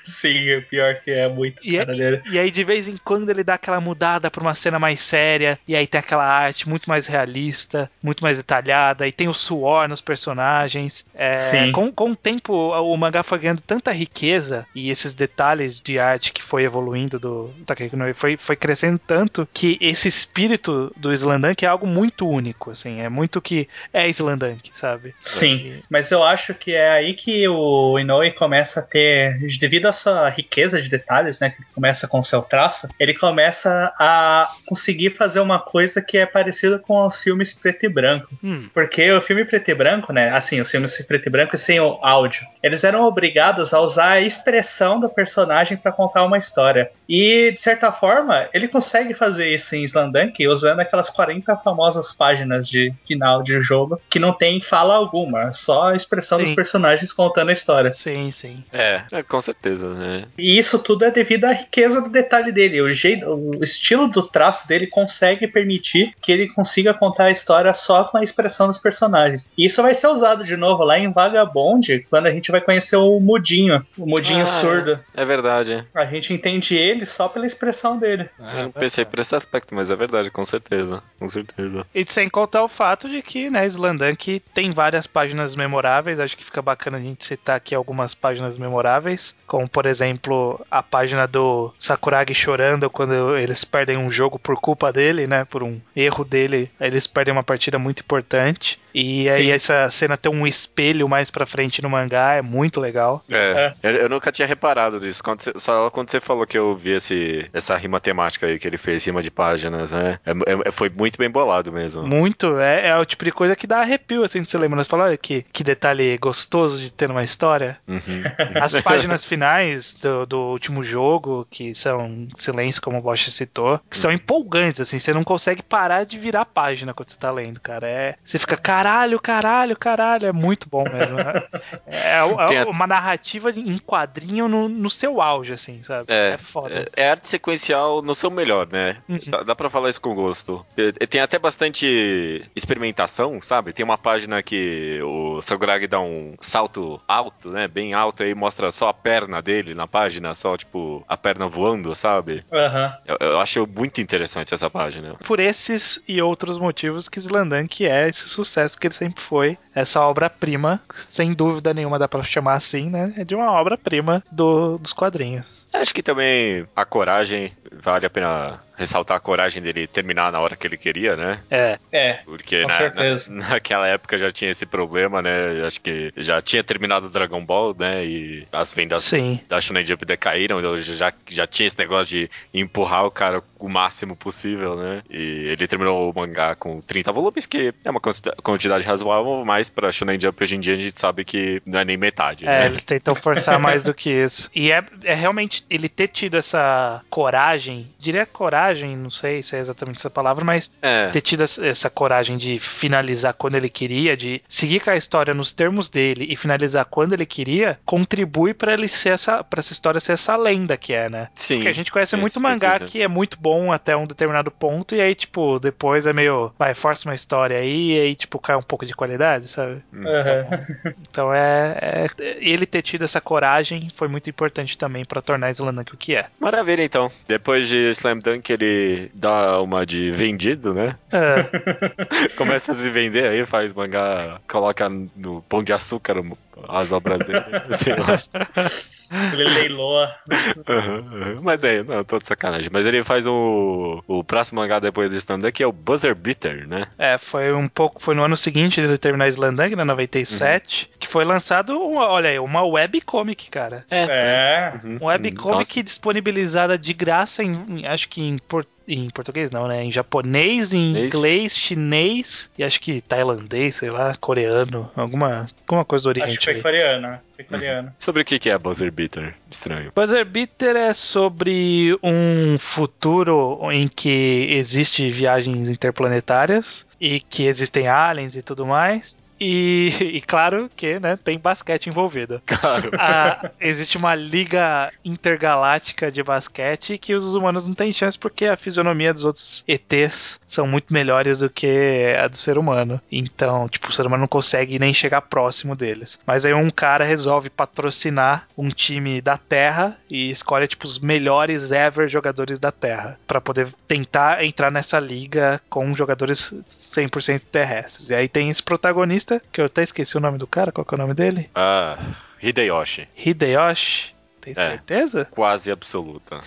Sim, o pior que é muito E, dele. e aí, de vez em quando, ele dá aquela mudada pra uma cena mais séria, e aí tem aquela arte muito mais realista, muito mais detalhada, e tem o suor nos personagens. É, Sim. Com, com o tempo, o mangá foi ganhando tanta riqueza e esses detalhes de arte que foi evoluindo do Takehiko Inoue foi, foi crescendo tanto que esse espírito do Slandunk é algo muito único, assim, é muito que é Slandunk, sabe? Sim, mas eu acho que é aí que o Inoue começa a ter, devido à sua riqueza de detalhes, né, que ele começa com o seu traço, ele começa a conseguir fazer uma coisa que é parecida com os filmes preto e branco. Hum, Porque o filme preto e branco, né, assim, os filmes preto e branco e sem o áudio, eles eram obrigados a usar a expressão do personagem para contar uma história. E, de certa forma, ele consegue fazer isso em Slandunk usando aquelas 40 famosas páginas de final de jogo que não tem fala alguma, só a expressão Sim. dos personagens contando a história. sim, sim. É, é, com certeza, né? E isso tudo é devido à riqueza do detalhe dele. O, jeito, o estilo do traço dele consegue permitir que ele consiga contar a história só com a expressão dos personagens. E isso vai ser usado de novo lá em Vagabond, quando a gente vai conhecer o Mudinho, o Mudinho Ah, surdo. É verdade. A gente entende ele só pela expressão dele. Eu não pensei por esse aspecto, mas é verdade, com certeza. Com certeza. E sem contar o fato de que, né, Slandunk tem várias páginas memoráveis, acho que fica bacana a gente citar aqui algumas páginas memoráveis, como por exemplo a página do Sakuragi chorando quando eles perdem um jogo por culpa dele, né, por um erro dele, eles perdem uma partida muito importante. E aí Sim. essa cena tem um espelho mais pra frente no mangá, é muito legal. É, eu, eu nunca tinha reparado nisso. Quando você- só quando você falou que eu vi esse, essa rima temática aí que ele fez, rima de páginas, né? É- é- foi muito bem bolado mesmo. Muito, é, é o tipo de coisa que dá arrepio, assim, de você lembra. Você fala, olha que, que detalhe gostoso de ter numa história. Uhum. As páginas finais do, do último jogo, que são silêncio, como o Bosch citou, que são empolgantes, assim, você não consegue parar de virar a página quando você tá lendo, cara. É, você fica, caralho, caralho, caralho, é muito bom mesmo. né? É, é a- uma narrativa em quadrinho no, no seu auge, assim, sabe? É, foda. É, é arte sequencial no seu melhor, né? Uhum. Dá, dá pra falar isso com gosto. Tem até bastante experimentação, sabe? Tem uma página que o Sakuragi dá um salto alto, né? Bem alto, aí mostra só a perna dele na página, só, tipo, a perna voando, sabe? Aham. Eu, eu acho muito interessante essa página. Por esses e outros motivos que Slandank é esse sucesso que ele sempre foi. Essa obra-prima, sem dúvida nenhuma dá pra chamar assim, né? É de uma obra-prima do- dos quadrinhos. Acho que também a coragem, vale a pena ressaltar a coragem dele terminar na hora que ele queria, né? É, É. Porque Com na- certeza. na- naquela época já tinha esse problema, né? Acho que já tinha terminado o Dragon Ball, né? E as vendas sim. da Shonen Jump decaíram, então já, já tinha esse negócio de empurrar o cara o máximo possível, né? E ele terminou o mangá com 30 volumes, que é uma quantida- quantidade razoável, mas pra Shonen Jump hoje em dia a gente sabe que não é nem metade, É, né? eles tentam forçar mais do que isso. E é, é realmente ele ter tido essa coragem, diria coragem, não sei se é exatamente essa palavra, mas É, ter tido essa- coragem de finalizar quando ele queria, de seguir com a história nos termos dele e finalizar quando ele queria, contribui pra ele ser essa, para essa história ser essa lenda que é, né? sim. Porque a gente conhece muito mangá que é muito bom até um determinado ponto, e aí, tipo, depois é meio. Vai, força uma história aí, e aí, tipo, cai um pouco de qualidade, sabe? Aham. Então é, é- Ele ter tido essa coragem foi muito importante também pra tornar Slandank o que é. Maravilha, então. Depois de Slam Dunk, ele dá uma de vendido, né? É, Começa a se vender aí, faz mangá, coloca no pão de açúcar as obras dele. sei lá. Ele leiloa. Uhum, uhum. Mas daí, não, tô de sacanagem. Mas ele faz o, o próximo mangá depois do stand que é o Buzzer Beater, né? é, foi um pouco. Foi no ano seguinte de terminar Slandank, né? 97, que foi lançado, uma- olha aí, uma webcomic, cara. É. Uhum. Um webcomic Nossa. disponibilizada de graça em, em- acho que em, por- em português não, né? Em japonês, em Inglês. inglês, chinês e acho que tailandês, sei lá, coreano, alguma, alguma coisa do Acho que Oriente. foi aí. coreano. Coreano. Sobre o que que é Buzzer Beater? Estranho. Buzzer Beater é sobre um futuro em que existe viagens interplanetárias e que existem aliens e tudo mais. E, e claro que né, tem basquete envolvido. Claro. A- existe uma liga intergaláctica de basquete que os humanos não têm chance porque a fisionomia dos outros ETs são muito melhores do que a do ser humano. Então, tipo, o ser humano não consegue nem chegar próximo deles. Mas aí um cara resolve patrocinar um time da Terra e escolhe tipo os melhores ever jogadores da Terra Pra poder tentar entrar nessa liga com jogadores 100% terrestres. E aí tem esse protagonista que eu até esqueci o nome do cara, qual que é o nome dele? Ah, Hideyoshi. Hideyoshi. Tem É. certeza? Quase absoluta.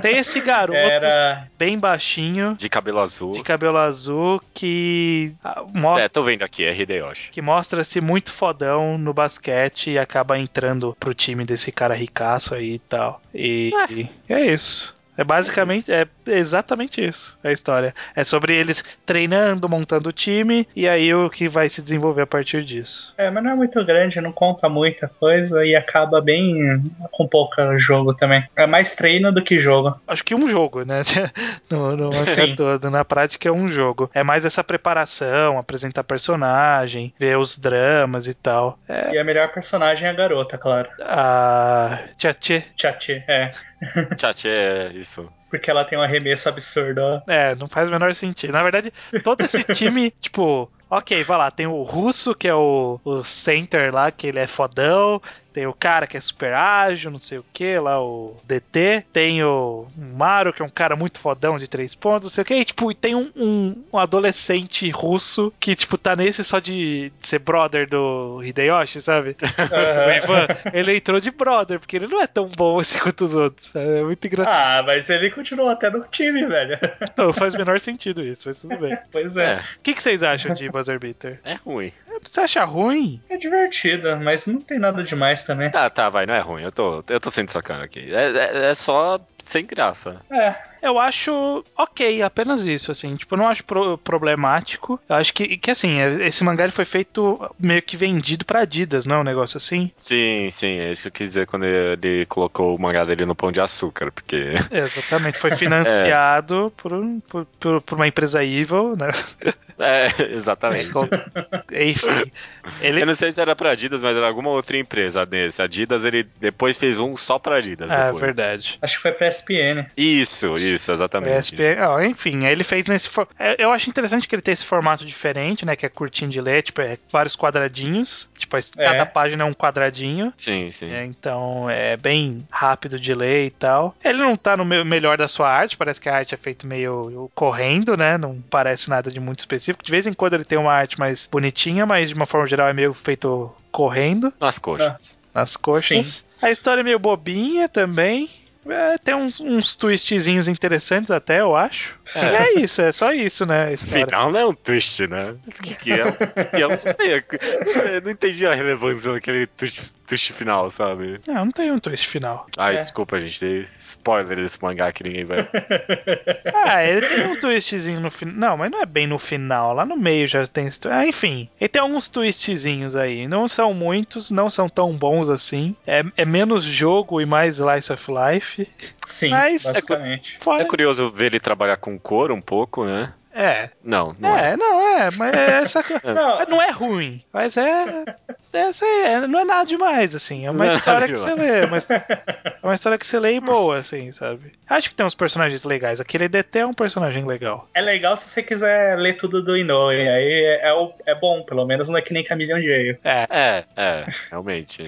Tem esse garoto Era. bem baixinho, De cabelo azul. de cabelo azul, que ah, mostra. É, tô vendo aqui, é Hideyoshi. Que mostra-se muito fodão no basquete e acaba entrando pro time desse cara ricaço aí e tal. E, e é isso. É basicamente, é exatamente isso a história. É sobre eles treinando, montando o time, e aí o que vai se desenvolver a partir disso. É, mas não é muito grande, não conta muita coisa e acaba bem com pouco jogo também. É mais treino do que jogo. Acho que um jogo, né? No, no Sim. todo. Na prática é um jogo. É mais essa preparação, apresentar personagem, ver os dramas e tal. É E a melhor personagem é a garota, claro. a Tchatchê. Tchatchi, é. Chat, é isso. Porque ela tem um arremesso absurdo, ó. É, não faz o menor sentido. Na verdade, todo esse time, tipo, ok, vai lá, tem o russo, que é o, o center lá, que ele é fodão. Tem o cara que é super ágil, não sei o que, lá o DT. Tem o Maru, que é um cara muito fodão de três pontos, não sei o que. E, tipo, e tem um, um, um adolescente russo que, tipo, tá nesse só de, de ser brother do Hideyoshi, sabe? O Aham. Ivan, ele entrou de brother, porque ele não é tão bom assim quanto os outros. É muito engraçado. Ah, mas ele continuou até no time, velho. Não faz o menor sentido isso, mas tudo bem. Pois é. É, O que, que vocês acham de Buzzer Beater? é ruim. Você acha ruim? É divertido, mas não tem nada demais também. Tá, tá, vai, não é ruim. Eu tô, eu tô sendo sacana aqui. É, é, é só sem graça. É, Eu acho ok, apenas isso, assim. Tipo, eu não acho pro- problemático. Eu acho que, que assim, é- esse mangá ele foi feito meio que vendido pra Adidas, não é um negócio assim? Sim, sim, é isso que eu quis dizer quando ele colocou o mangá dele no pão de açúcar, porque. Exatamente, foi financiado por, um- por, por, por uma empresa evil, né? É, exatamente. Enfim, ele... Eu não sei se era pra Adidas, mas era alguma outra empresa desse. Adidas, ele depois fez um só pra Adidas. É depois. verdade. acho que foi pra SPN. Isso, isso, exatamente. ESPN, ó, enfim, aí ele fez nesse. for- é, Eu acho interessante que ele tem esse formato diferente, né? Que é curtinho de ler, tipo, é vários quadradinhos. Tipo, cada É. página é um quadradinho. Sim, sim. É, então é bem rápido de ler e tal. Ele não tá no me- melhor da sua arte, parece que a arte é feita meio correndo, né? Não parece nada de muito específico. De vez em quando ele tem uma arte mais bonitinha, mas de uma forma geral é meio feito correndo Nas coxas. nas coxas. A história é meio bobinha também. É, tem uns, uns twistzinhos interessantes até, eu acho. É. E é isso, é só isso, né? História. Final não é um twist, né? O que, que é? Que eu não sei, não sei, eu não entendi a relevância daquele twist, twist final, sabe? Não, não tem um twist final. Ai, É. desculpa, gente, tem spoiler desse mangá que ninguém vai. Ah, ele tem um twistzinho no final. Não, mas não é bem no final. Lá no meio já tem Ah, enfim. Ele tem alguns twistzinhos aí. Não são muitos, não são tão bons assim. É, é menos jogo e mais Slice of Life. Sim, Mas- basicamente. Fora... É curioso ver ele trabalhar com couro um pouco, né? É, Não, não é. é, não é, mas é essa coisa. Não, Não é ruim, mas é. Essa é, não é nada demais, assim. É uma Não é história que você lê. Mas é uma história que você lê e boa, assim, sabe? Acho que tem uns personagens legais. Aquele DT é um personagem legal. é legal se você quiser ler tudo do Inoue. Aí é, é, o- é bom, pelo menos não é que nem Camilhão Jail. É, É, é, realmente.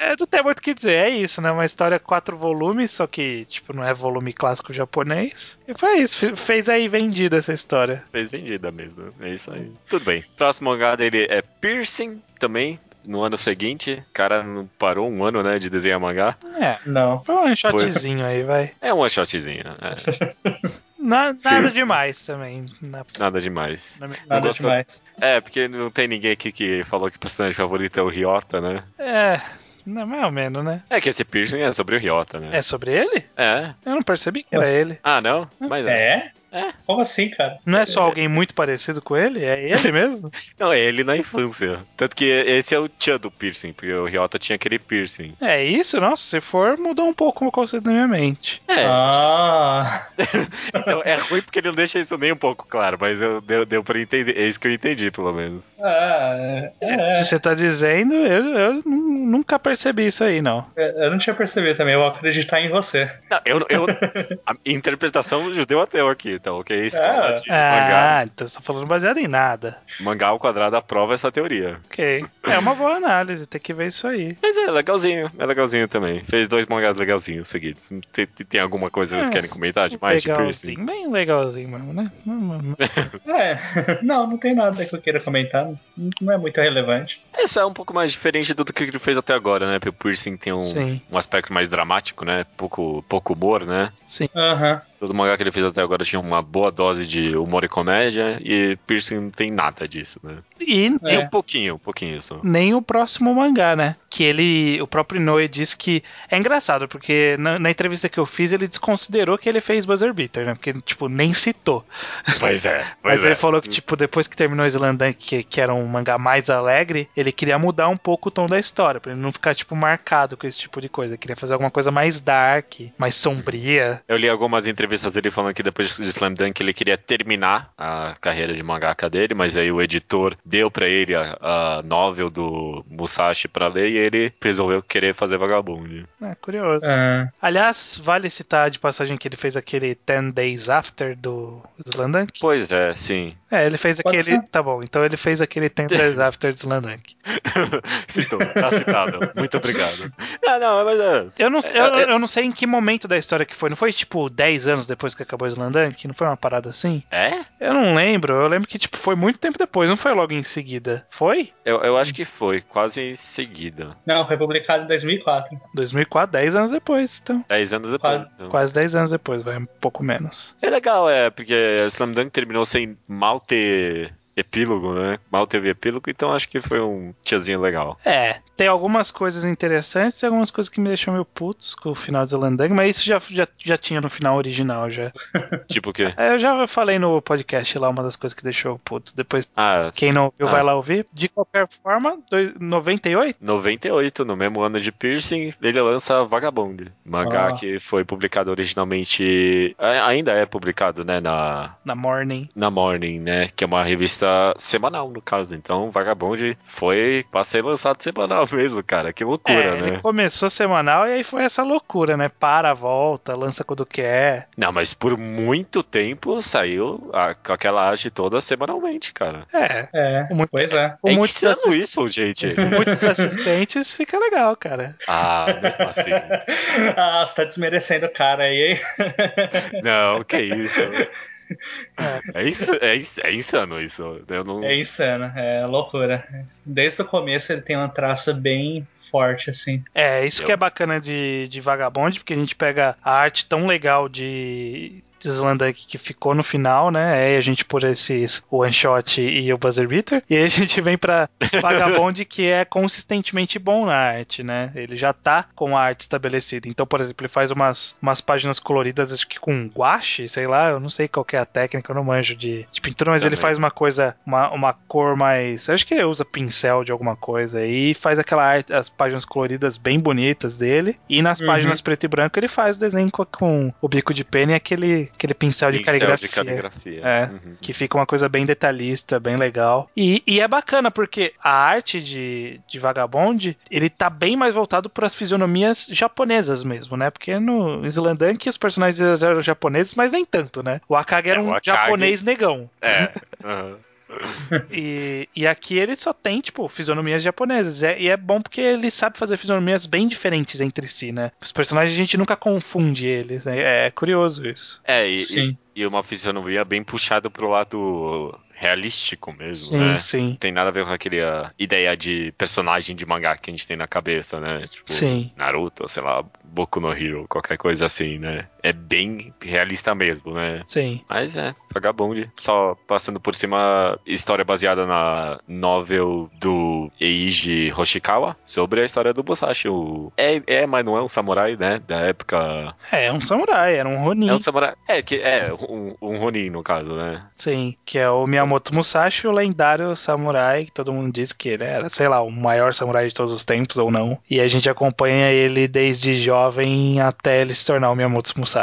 É, não tem muito o que dizer. É isso, né? Uma história quatro volumes, só que, tipo, não é volume clássico japonês. E foi isso. fe- Fez aí vendida essa história. Fez vendida mesmo. É isso aí. Tudo bem. Próximo mangá dele é Piercing, também. No ano seguinte, o cara não parou um ano, né, de desenhar mangá. É. Não. Foi um shotzinho aí, vai. É um one shotzinho, é. Na- nada demais também. Na, Nada demais. na- Nada gostou? demais. É, porque não tem ninguém aqui que falou que o personagem favorito é o Ryota, né? é. Não, mais ou menos, né? É que esse piercing é sobre o Ryota, né? É sobre ele? É. Eu não percebi que era Nossa. ele. Ah, não? Mas é. É? Como assim, cara? Não é só alguém muito parecido com ele? É ele mesmo? Não, é ele na infância. Tanto que esse é o tchan do piercing, porque o Ryota tinha aquele piercing. é isso? Nossa, se for, mudou um pouco o conceito na minha mente. É, Ah, então, é ruim porque ele não deixa isso nem um pouco claro, mas eu, deu, deu pra entender. É isso que eu entendi, pelo menos. ah, é, Se você tá dizendo, eu, eu nu- nunca percebi isso aí, não. é, eu não tinha percebido também, eu vou acreditar em você. Não, eu, eu, a interpretação judeu ateu aqui, então, ok? Escola Ah. de mangá, Ah, então você tá falando baseado em nada. mangá ao quadrado aprova essa teoria. Ok. É uma boa análise, tem que ver isso aí. Mas é legalzinho, é legalzinho também. Fez dois mangás legalzinhos seguidos. Tem, tem alguma coisa que vocês É, querem comentar de mais de piercing? legalzinho, bem legalzinho mesmo, né? É, não, não tem nada que eu queira comentar, não, é muito relevante. Essa é um pouco mais diferente do que ele fez até agora, né? Porque o piercing tem um, um aspecto mais dramático, né? Pouco, pouco humor, né? Sim. Aham. Todo mangá que ele fez até agora tinha uma boa dose de humor e comédia, e piercing não tem nada disso, né? E É. um pouquinho, um pouquinho só. nem o próximo mangá, né? Que ele, o próprio Inoue disse que é engraçado, porque na, na entrevista que eu fiz ele desconsiderou que ele fez Buzzer Beater, né? Porque, tipo, nem citou. Pois é, Mas pois ele é. falou que, tipo, depois que terminou Slandank, que, que era um mangá mais alegre, ele queria mudar um pouco o tom da história, pra ele não ficar, tipo, marcado com esse tipo de coisa. Ele queria fazer alguma coisa mais dark, mais sombria. Eu li algumas entrevistas dele falando que depois de Slam Dunk ele queria terminar a carreira de mangaka dele, mas aí o editor deu pra ele a, a novel do Musashi pra ler e ele resolveu querer fazer Vagabond. É, curioso. Ah, Aliás, vale citar de passagem que ele fez aquele 10 Days After do Slandank. Pois é, sim. É, ele fez Pode aquele. ser. Tá bom, então ele fez aquele 10 Days After do Slandank. Citou, tá citado. Muito obrigado. Ah, não, mas é. Eu não, eu, É, é- eu não sei em que momento da história que foi. Não foi tipo 10 anos depois que acabou o Slandank? Não foi uma parada assim? É? Eu não lembro. Eu lembro que tipo foi muito tempo depois, não foi logo em seguida. Foi? Eu, eu acho que foi, quase em seguida. não, foi publicado em 2004. 2004, 10 anos depois, então. Dez anos depois. Quase. então. Quase 10 anos depois, vai um pouco menos. É legal, é, porque Slam Dunk terminou sem mal ter epílogo, né? Mal teve epílogo, então acho que foi um tiazinho legal. É, tem algumas coisas interessantes e algumas coisas que me deixam meio putos com o final de Zelandang, mas isso já, já, já tinha no final original já. Tipo o quê? É, eu já falei no podcast lá uma das coisas que deixou puto. Depois, Ah, quem não ouviu, Ah. vai lá ouvir. De qualquer forma, dois- 98? 98, no mesmo ano de Piercing, ele lança Vagabond. Mangá Ah. que foi publicado originalmente. Ainda é publicado, né? Na, Na Morning. na Morning, né? Que é uma revista semanal, no caso. Então, Vagabond foi pra ser lançado semanal mesmo, cara. Que loucura, é, né? ele começou semanal e aí foi essa loucura, né? Para, volta, lança quando quer. Não, mas por muito tempo saiu a- com aquela arte toda semanalmente, cara. É, É, muitos, pois é. com é muitos, insano isso, gente. com muitos assistentes fica legal, cara. ah, mesmo assim. ah, você tá desmerecendo o cara aí, hein? Não, que isso. É, ins- é ins- é insano isso. Não... É insano, é loucura. Desde o começo ele tem uma traça bem forte, assim. É, isso Eu- que é bacana de, de Vagabond, porque a gente pega a arte tão legal de, Slandank que ficou no final, né? Aí a gente por esses one shot e o buzzer beater. E aí a gente vem pra Vagabond que é consistentemente bom na arte, né? Ele já tá com a arte estabelecida. Então, por exemplo, ele faz umas, umas páginas coloridas, acho que com guache, sei lá, eu não sei qual que é a técnica, eu não manjo de, de pintura, mas ele Também. faz uma coisa, uma, uma cor mais. Acho que ele usa pincel de alguma coisa e faz aquela arte, as páginas coloridas bem bonitas dele. E nas Uhum. páginas preto e branco ele faz o desenho com, com o bico de pena e aquele, aquele pincel, de Pincel caligrafia. de caligrafia. É. Uhum. Que fica uma coisa bem detalhista, bem legal. E, e é bacana, porque a arte de, de Vagabond, ele tá bem mais voltado para as fisionomias japonesas mesmo, né? Porque no Slandank os personagens eram japoneses, mas nem tanto, né? O Akagi era É, um Akagi- japonês negão. É. aham. E, e aqui ele só tem, tipo, fisionomias japonesas. É- e é bom porque ele sabe fazer fisionomias bem diferentes entre si, né? Os personagens a gente nunca confunde eles. né? É, curioso isso. É, e, Sim. e, e uma fisionomia bem puxada pro lado realístico mesmo, Sim, né? sim. Não tem nada a ver com aquele ah, ideia de personagem de mangá que a gente tem na cabeça, né? Tipo, Sim. Naruto, sei lá, Boku no Hero, qualquer coisa assim, né? É bem realista mesmo, né? Sim. Mas é, Vagabond. Só passando por cima, história baseada na novel do Eiji Hoshikawa sobre a história do Musashi. O... É, é, mas não é um samurai, né? Da época. É, é um samurai, era um Ronin. É um samurai. É, que é um, um Ronin, no caso, né? Sim, que é o Miyamoto Musashi, o lendário samurai, que todo mundo diz que ele era, sei lá, o maior samurai de todos os tempos ou não. E a gente acompanha ele desde jovem até ele se tornar o Miyamoto Musashi.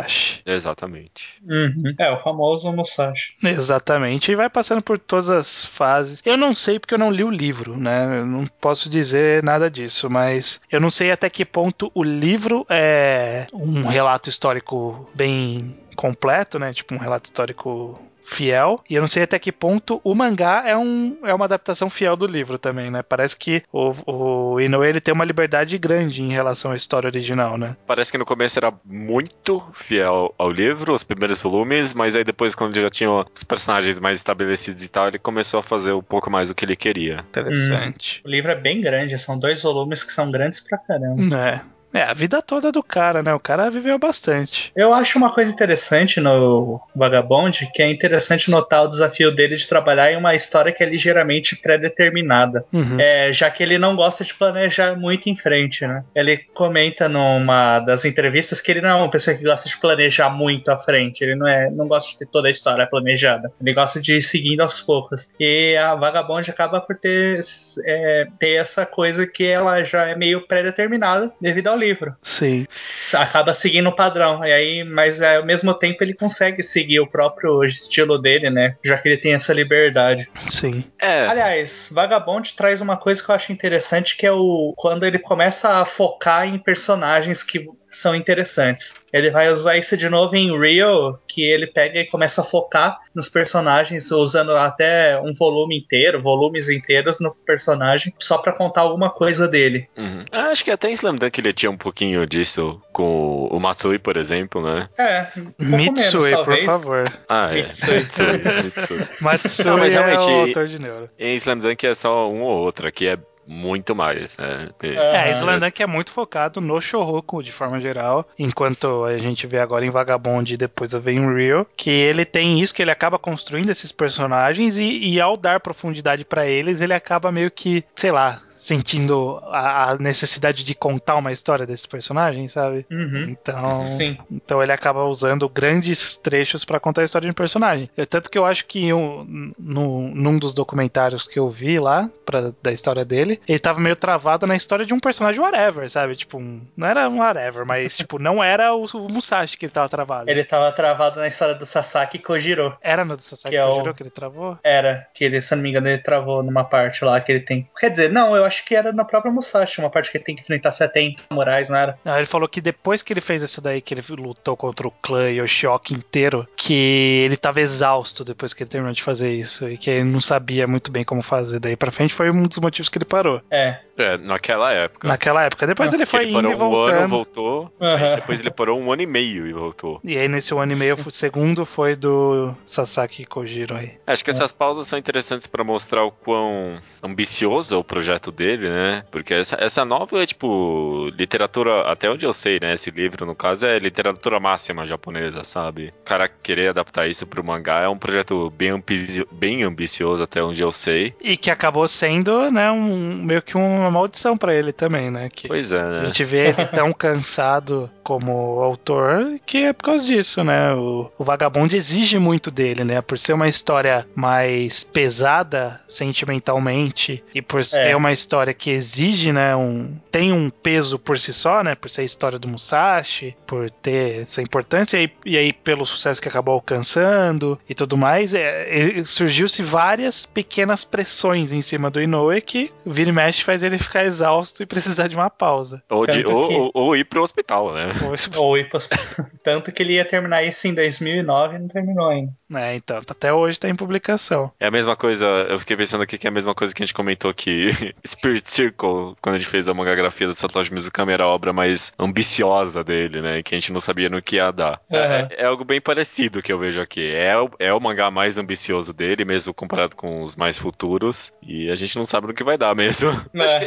Exatamente. Uhum. É, o famoso Musashi. Exatamente. E vai passando por todas as fases. Eu não sei porque eu não li o livro, né? Eu não posso dizer nada disso, mas eu não sei até que ponto o livro é um relato histórico bem completo, né? Tipo um relato histórico fiel. E eu não sei até que ponto o mangá é, um, é uma adaptação fiel do livro também, né? Parece que o, o Inoue ele tem uma liberdade grande em relação à história original, né? Parece que no começo era muito fiel ao livro, os primeiros volumes, mas aí depois, quando ele já tinha os personagens mais estabelecidos e tal, ele começou a fazer um pouco mais o que ele queria. Interessante. O livro é bem grande, são dois volumes que são grandes pra caramba. É. É, a vida toda do cara, né? O cara viveu bastante. Eu acho uma coisa interessante no Vagabond, que é interessante notar o desafio dele de trabalhar em uma história que é ligeiramente pré-determinada. Uhum. É, já que ele não gosta de planejar muito em frente, né? Ele comenta numa das entrevistas que ele não é uma pessoa que gosta de planejar muito à frente. Ele não, é, não gosta de ter toda a história planejada. Ele gosta de ir seguindo aos poucos. E a Vagabond acaba por ter, é, ter essa coisa que ela já é meio pré-determinada devido ao livro. Sim. Acaba seguindo o padrão. E aí, mas é, ao mesmo tempo ele consegue seguir o próprio estilo dele, né? Já que ele tem essa liberdade. Sim. É, Aliás, Vagabond traz uma coisa que eu acho interessante, que é o quando ele começa a focar em personagens que são interessantes. Ele vai usar isso de novo em Real, que ele pega e começa a focar nos personagens, usando até um volume inteiro, volumes inteiros no personagem, só pra contar alguma coisa dele. uhum. Ah, Acho que até em Slam Dunk ele tinha um pouquinho disso com o Matsui, por exemplo, né? É, um Mitsui, menos, por favor. Ah, é. Mitsui. Mitsui, Mitsui. Matsui Não, mas é o autor de Neuro. Em Slam Dunk é só um ou outro, aqui é muito mais, né? Tem- É. É, Aham. Slandunk é muito focado no Shouhoku de forma geral, enquanto a gente vê agora em Vagabond e depois eu vejo em Real, que ele tem isso, que ele acaba construindo esses personagens e, e ao dar profundidade pra eles, ele acaba meio que, sei lá, sentindo a, a necessidade de contar uma história desses personagens, sabe? Uhum. Então, Sim. então ele acaba usando grandes trechos pra contar a história de um personagem. Eu- tanto que eu acho que um, no, num dos documentários que eu vi lá, pra, da história dele, ele tava meio travado na história de um personagem whatever, sabe? Tipo, um- não era um whatever, mas tipo, não era o, o Musashi que ele tava travado. Ele tava travado na história do Sasaki Kojiro. Era no Sasaki Que é o- Kojiro que ele travou? Era, que ele, se eu não me engano, ele travou numa parte lá que ele tem. Quer dizer, não, eu acho que era na própria Musashi, uma parte que ele tem que enfrentar 70 samurais, não era? Não, ele falou que depois que ele fez essa daí, que ele lutou contra o clã Yoshioka inteiro, que ele tava exausto depois que ele terminou de fazer isso. E que ele não sabia muito bem como fazer. Daí pra frente foi um dos motivos que ele parou. É. É, naquela época. Naquela época. Depois ele Que foi ele indo parou e um ano, voltou. Aí depois ele parou um ano e meio e voltou. E aí nesse um ano e meio, o segundo foi do Sasaki Kojiro aí. Acho que essas pausas são interessantes pra mostrar o quão ambicioso é o projeto dele, né? Porque essa, essa novel é tipo literatura, até onde eu sei, né? Esse livro, no caso, é literatura máxima japonesa, sabe? O cara querer adaptar isso pro mangá é um projeto bem, ambici- bem ambicioso, até onde eu sei. E que acabou sendo, né, um, meio que uma maldição pra ele também, né? Que Pois é, a né? gente vê ele tão cansado como autor que é por causa disso, né? O, o Vagabond exige muito dele, né? Por ser uma história mais pesada sentimentalmente e por ser uma história que exige, né? Um, tem um peso por si só, né? Por ser a história do Musashi, por ter essa importância e, e aí pelo sucesso que acabou alcançando e tudo mais, é, é, surgiu-se várias pequenas pressões em cima do Inoue que vira e mexe faz ele ficar exausto e precisar de uma pausa. Ou, de- ou- que- ou- ou ir pro hospital, né? Ou ir pros- Tanto que ele ia terminar isso em 2009 e não terminou ainda. É, então, até hoje tá em publicação. É a mesma coisa, eu fiquei pensando aqui que é a mesma coisa que a gente comentou que Spirit Circle, quando a gente fez a mangagrafia do Satoshi Mizukami, era a obra mais ambiciosa dele, né? Que a gente não sabia no que ia dar. Uhum. É, é algo bem parecido que eu vejo aqui. É, o- é o mangá mais ambicioso dele, mesmo comparado com os mais futuros, e a gente não sabe no que vai dar mesmo. É. Acho, que,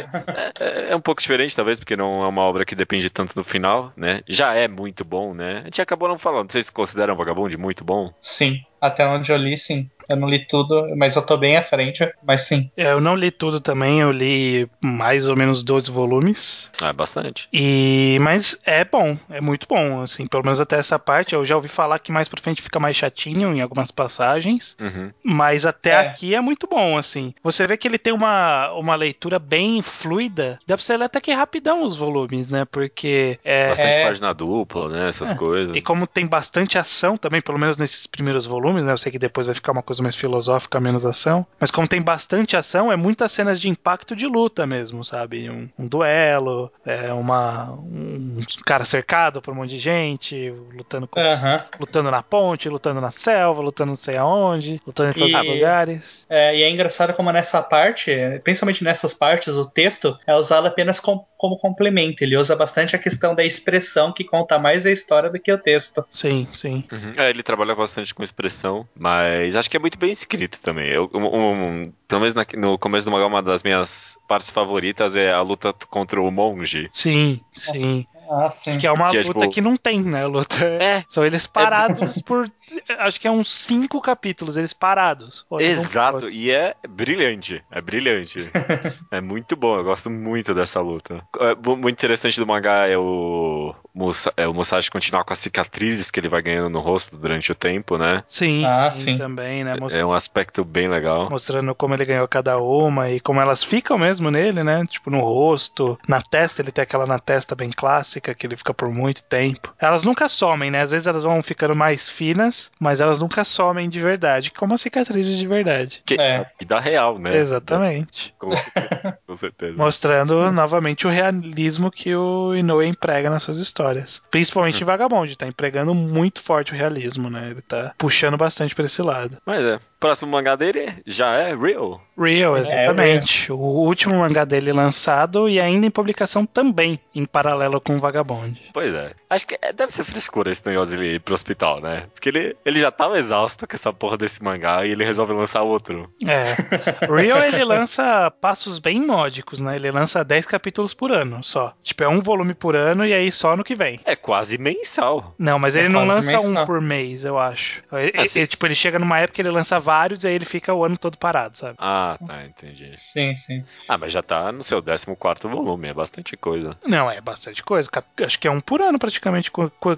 é, é um pouco diferente, talvez, porque não é uma obra que depende tanto do final, né? Já é muito bom, né? A gente acabou não falando. Vocês consideram Vagabundo muito bom? Sim, até onde eu li, sim. Eu não li tudo, mas eu tô bem à frente, mas sim. É, eu não li tudo também, eu li mais ou menos 12 volumes. Ah, é bastante. E mas é bom, é muito bom, assim, pelo menos até essa parte. Eu já ouvi falar que mais pra frente fica mais chatinho em algumas passagens, Uhum. mas até É. aqui é muito bom, assim. Você vê que ele tem uma, uma leitura bem fluida. Dá pra você ler até que rapidão os volumes, né? Porque é, Bastante É. página dupla, né? Essas É. coisas. E como tem bastante ação também, pelo menos nesses primeiros volumes, né? Eu sei que depois vai ficar uma coisa mais filosófica, menos ação. Mas como tem bastante ação, é muitas cenas de impacto de luta mesmo, sabe? Um, um duelo, é uma, um cara cercado por um monte de gente, lutando com Aham. lutando na ponte, lutando na selva, lutando não sei aonde, lutando em todos os E- lugares. É, e é engraçado como nessa parte, principalmente nessas partes, o texto é usado apenas com- como complemento. Ele usa bastante a questão da expressão que conta mais a história do que o texto. Sim, sim. Uhum. É, ele trabalha bastante com expressão, mas acho que é muito bem escrito também. Eu, um- um- pelo menos na- no começo do mangá, uma das minhas partes favoritas é a luta contra o monge. Sim, sim. Ah, sim. Que é uma Que é, luta tipo- que não tem, né? Luta. É. São eles parados por. Acho que é uns cinco capítulos, eles parados. pro Exato, e é brilhante, é brilhante. é muito bom, eu gosto muito dessa luta. É, mu- muito interessante do mangá é o, Musa- é o Musashi continuar com as cicatrizes que ele vai ganhando no rosto durante o tempo, né? Sim, Ah, sim, sim. também, né? Mos- É um aspecto bem legal. Mostrando como ele ganhou cada uma e como elas ficam mesmo nele, né? Tipo, no rosto, na testa, ele tem aquela na testa bem clássica, que ele fica por muito tempo. Elas nunca somem, né? Às vezes elas vão ficando mais finas, mas elas nunca somem de verdade, como as cicatrizes de verdade. Que É. é a vida real, né? Exatamente. Com certeza. Com certeza. Mostrando novamente o realismo que o Inoue emprega nas suas histórias. Principalmente em Vagabond, tá empregando muito forte o realismo, né? Ele tá puxando bastante pra esse lado. Mas é, próximo mangá dele já é Real. Real, É, exatamente. o último mangá dele lançado e ainda em publicação também, em paralelo com o Vagabond. Pois é. Acho que é- deve ser frescura esse negócio dele ir pro hospital, né? Porque ele, ele já tava exausto com essa porra desse mangá e ele resolve lançar outro. É. Real ele lança passos bem módicos, né? Ele lança 10 capítulos por ano só. Tipo, é um volume por ano e aí só no que vem. É quase mensal. Não, mas É ele não lança um mensal. por mês, eu acho. Ele, Ah, ele- tipo, ele chega numa época que ele lança vários e aí ele fica o ano todo parado, sabe? Ah, tá, entendi. Sim, sim. Ah, mas já tá no seu 14 volume, é bastante coisa. Não, é bastante coisa. Acho que é um por ano praticamente.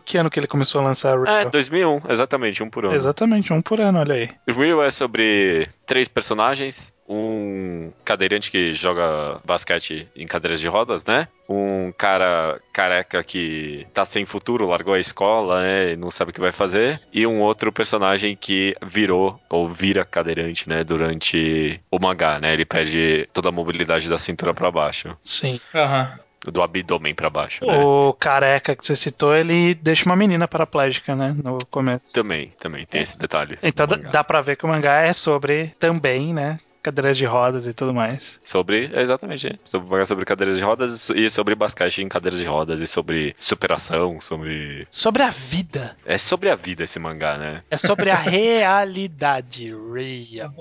Que ano que ele começou a lançar É, Real? 2001, exatamente, um por ano. Exatamente, um por ano, olha aí. Real é sobre três personagens. Um cadeirante que joga basquete em cadeiras de rodas, né? Um cara careca que tá sem futuro, largou a escola, né? E não sabe o que vai fazer. E um outro personagem que virou ou vira cadeirante, né? Durante o mangá, né? Ele perde toda a mobilidade da cintura pra baixo. Sim. Aham. Do abdômen pra baixo, né? O careca que você citou, ele deixa uma menina paraplégica, né? No começo. Também, também tem esse detalhe. Então dá, dá pra ver que o mangá é sobre também, né? Cadeiras de rodas e tudo mais. Sobre, é, exatamente, é. sobre, sobre cadeiras de rodas e sobre basquete em cadeiras de rodas e sobre superação, sobre... Sobre a vida. É sobre a vida esse mangá, né? É sobre a realidade. Real.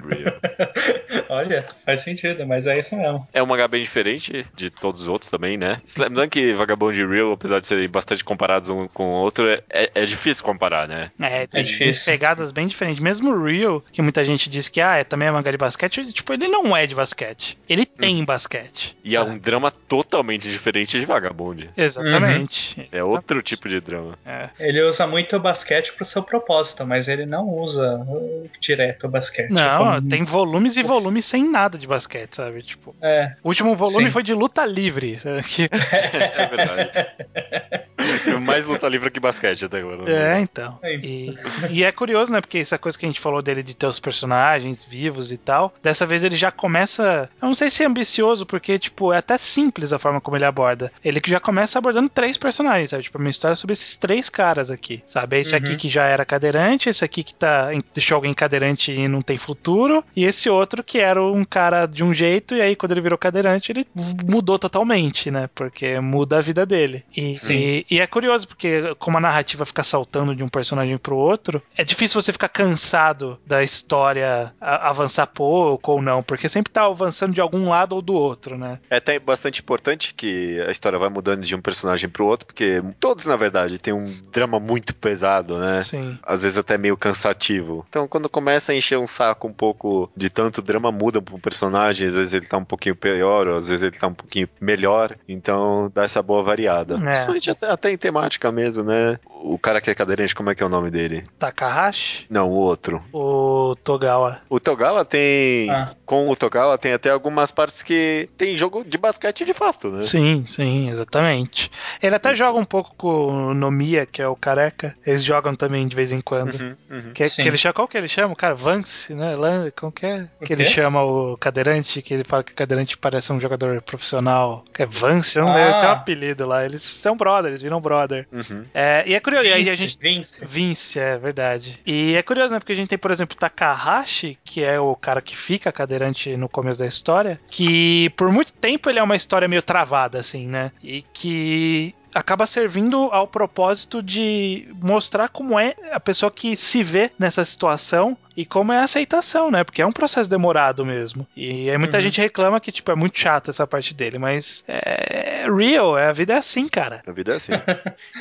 Real. Olha, faz sentido, mas é isso mesmo. É um mangá bem diferente de todos os outros também, né? Slam Dunk e Vagabond e Real, apesar de serem bastante comparados um com o outro, é, é, é difícil comparar, né? É, tem difícil. pegadas bem diferentes. Mesmo o Real, que muita gente diz que ah, é, também é mangá de basquete, tipo, ele não é de basquete. Ele tem basquete. E é um drama totalmente diferente de Vagabond. Exatamente. É outro tipo de drama. É. Ele usa muito o basquete pro seu propósito, mas ele não usa uh, direto o basquete. Não, Como- tem volumes e volumes sem nada de basquete, sabe? Tipo, É, o último volume Sim. foi de luta livre. sabe? É verdade. Mais luta livre que basquete até agora. É, então. E, e é curioso, né? Porque essa coisa que a gente falou dele de ter os personagens vivos e tal, dessa vez ele já começa. Eu não sei se é ambicioso, porque, tipo, é até simples a forma como ele aborda. Ele que já começa abordando três personagens, sabe? Tipo, uma história sobre esses três caras aqui, sabe? Esse aqui Uhum. que já era cadeirante, esse aqui que tá, deixou alguém cadeirante e não tem futuro, e esse outro que era um cara de um jeito, e aí quando ele virou cadeirante, ele mudou totalmente, né? Porque muda a vida dele. E, Sim. e, e e é curioso, porque como a narrativa fica saltando de um personagem pro outro, é difícil você ficar cansado da história avançar pouco ou não, porque sempre tá avançando de algum lado ou do outro, né? É até bastante importante que a história vai mudando de um personagem pro outro, porque todos, na verdade, têm um drama muito pesado, né? Sim. Às vezes até meio cansativo. Então, quando começa a encher um saco um pouco de tanto drama, muda pro personagem, às vezes ele tá um pouquinho pior, ou às vezes ele tá um pouquinho melhor, então dá essa boa variada. É. Principalmente até, até, em temática mesmo, né? O cara que é cadeirante, como é que é o nome dele? Takahashi? Não, o outro. O Togawa. O Togawa tem. Ah. Com o Togawa tem até algumas partes que tem jogo de basquete de fato, né? Sim, sim, exatamente. Ele até joga um pouco com o Nomia, que é o careca. Eles jogam também de vez em quando. Uhum, uhum. Que, que, ele chama, qual que ele chama? Cara, Vance, né? Como que é? que ele chama o cadeirante, que ele fala que o cadeirante parece um jogador profissional. Que é Vance, não ah. Tem um apelido lá. Eles são brother, eles viram brother. Uhum. É, e é curioso. Vince, aí a gente... Vince. Vince, é verdade. E é curioso, né? Porque a gente tem, por exemplo, Takahashi, que é o cara que fica cadeirante no começo da história, que por muito tempo ele é uma história meio travada, assim, né? E que acaba servindo ao propósito de mostrar como é a pessoa que se vê nessa situação e como é a aceitação, né? Porque é um processo demorado mesmo. E aí muita uhum. gente reclama que, tipo, é muito chato essa parte dele, mas é real, é, a vida é assim, cara. A vida é assim.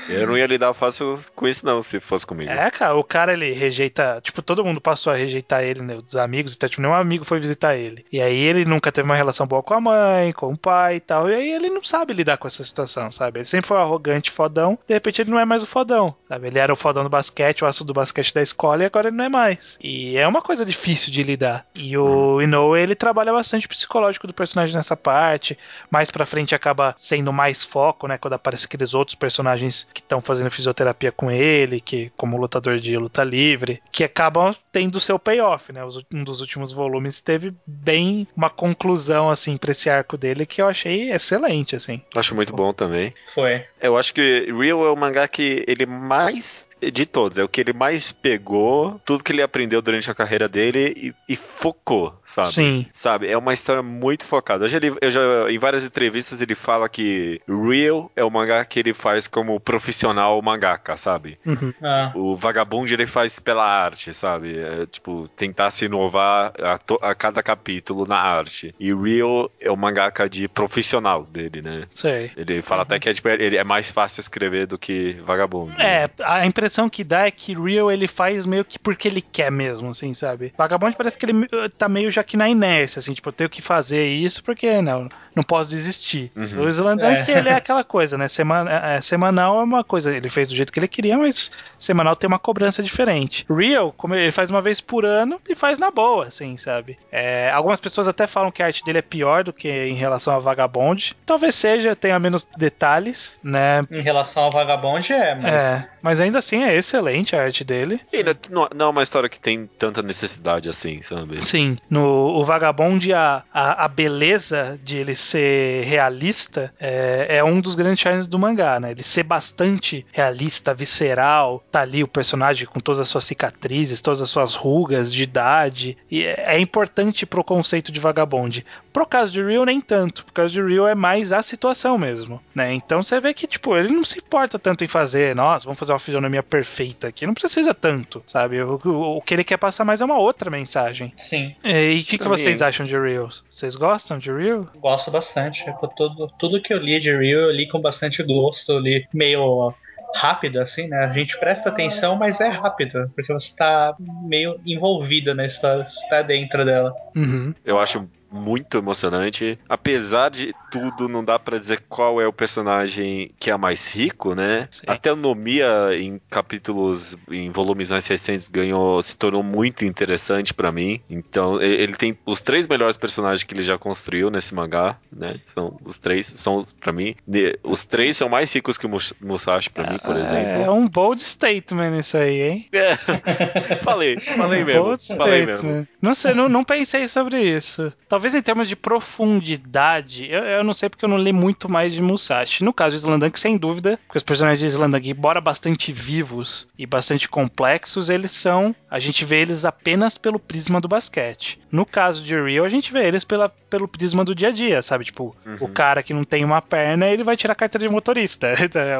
eu não ia lidar fácil com isso, não, se fosse comigo. É, cara, o cara ele rejeita, tipo, todo mundo passou a rejeitar ele, né? Os amigos, até, tipo, nenhum amigo foi visitar ele. E aí ele nunca teve uma relação boa com a mãe, com o pai e tal. E aí ele não sabe lidar com essa situação, sabe? Ele sempre foi arrogante, fodão. De repente ele não é mais o fodão, sabe? Ele era o fodão do basquete, o aço do basquete da escola e agora ele não é mais. E é uma coisa difícil de lidar. E o. Inoue, ele trabalha bastante o psicológico do personagem nessa parte. Mais pra frente acaba sendo mais foco, né? Quando aparece aqueles outros personagens que estão fazendo fisioterapia com ele, que como lutador de luta livre, que acabam tendo seu payoff, né? Um dos últimos volumes teve bem uma conclusão, assim, pra esse arco dele que eu achei excelente, assim. Acho muito bom também. Foi. Eu acho que Real é o mangá que ele mais, de todos, é o que ele mais pegou tudo que ele aprendeu aprendeu durante a carreira dele e, e, focou, sabe? Sim. Sabe? É uma história muito focada. Eu já, eu já, em várias entrevistas ele fala que Real é o mangá que ele faz como profissional mangaka, sabe? Uhum. Ah. O Vagabond ele faz pela arte, sabe? É, tipo, tentar se inovar a, to, a, cada capítulo na arte. E Real é o mangaka de profissional dele, né? Sei. Ele fala uhum. até que é, tipo, ele é mais fácil escrever do que Vagabond. É, né? a impressão que dá é que Real ele faz meio que porque ele quer mesmo, assim, sabe? Vagabond parece que ele tá meio já que na inércia, assim, tipo, eu tenho que fazer isso porque não, não posso desistir. Uhum. O Slandunk, é. que ele é aquela coisa, né? Semana, é, semanal é uma coisa, ele fez do jeito que ele queria, mas semanal tem uma cobrança diferente. Real, como ele faz uma vez por ano e faz na boa, assim, sabe? É, algumas pessoas até falam que a arte dele é pior do que em relação a Vagabond. Talvez seja, tenha menos detalhes, né? Em relação ao Vagabond é, mas... É, mas ainda assim é excelente a arte dele. E não, não é uma história que tem tanta necessidade assim, sabe? Sim, no o Vagabond, a, a, a beleza de ele ser realista é, é um dos grandes charmes do mangá, né? Ele ser bastante realista, visceral, tá ali o personagem com todas as suas cicatrizes, todas as suas rugas de idade, e é, é importante pro conceito de Vagabond. Pro caso de Real, nem tanto, por caso de Real é mais a situação mesmo, né? Então você vê que, tipo, ele não se importa tanto em fazer, nossa, vamos fazer uma fisionomia perfeita aqui, não precisa tanto, sabe? O, o, o que ele quer passar mais é uma outra mensagem. Sim. E o que, que vocês acham de Reels? Vocês gostam de Real? Gosto bastante. Tudo, tudo que eu li de Real, eu li com bastante gosto, eu li meio rápido, assim, né? A gente presta atenção, mas é rápido, porque você tá meio envolvido na história, você tá dentro dela. Uhum. Eu acho muito emocionante. Apesar de tudo, não dá para dizer qual é o personagem que é mais rico, né? Sim. Até o Nomia em capítulos, em volumes mais recentes, ganhou, se tornou muito interessante para mim. Então, ele tem os três melhores personagens que ele já construiu nesse mangá, né? São os três, são para mim, os três são mais ricos que o Musashi para mim, por é, exemplo. É um bold statement isso aí, hein? É. falei, falei mesmo. Bold falei statement. mesmo. Não sei, não, não pensei sobre isso. talvez em termos de profundidade, eu, eu, não sei porque eu não li muito mais de Musashi. No caso de Slandank, sem dúvida, porque os personagens de Slandank, embora bastante vivos e bastante complexos, eles são. A gente vê eles apenas pelo prisma do basquete. No caso de Rio, a gente vê eles pela, pelo prisma do dia a dia, sabe? Tipo, uhum. o cara que não tem uma perna, ele vai tirar a carteira de motorista. É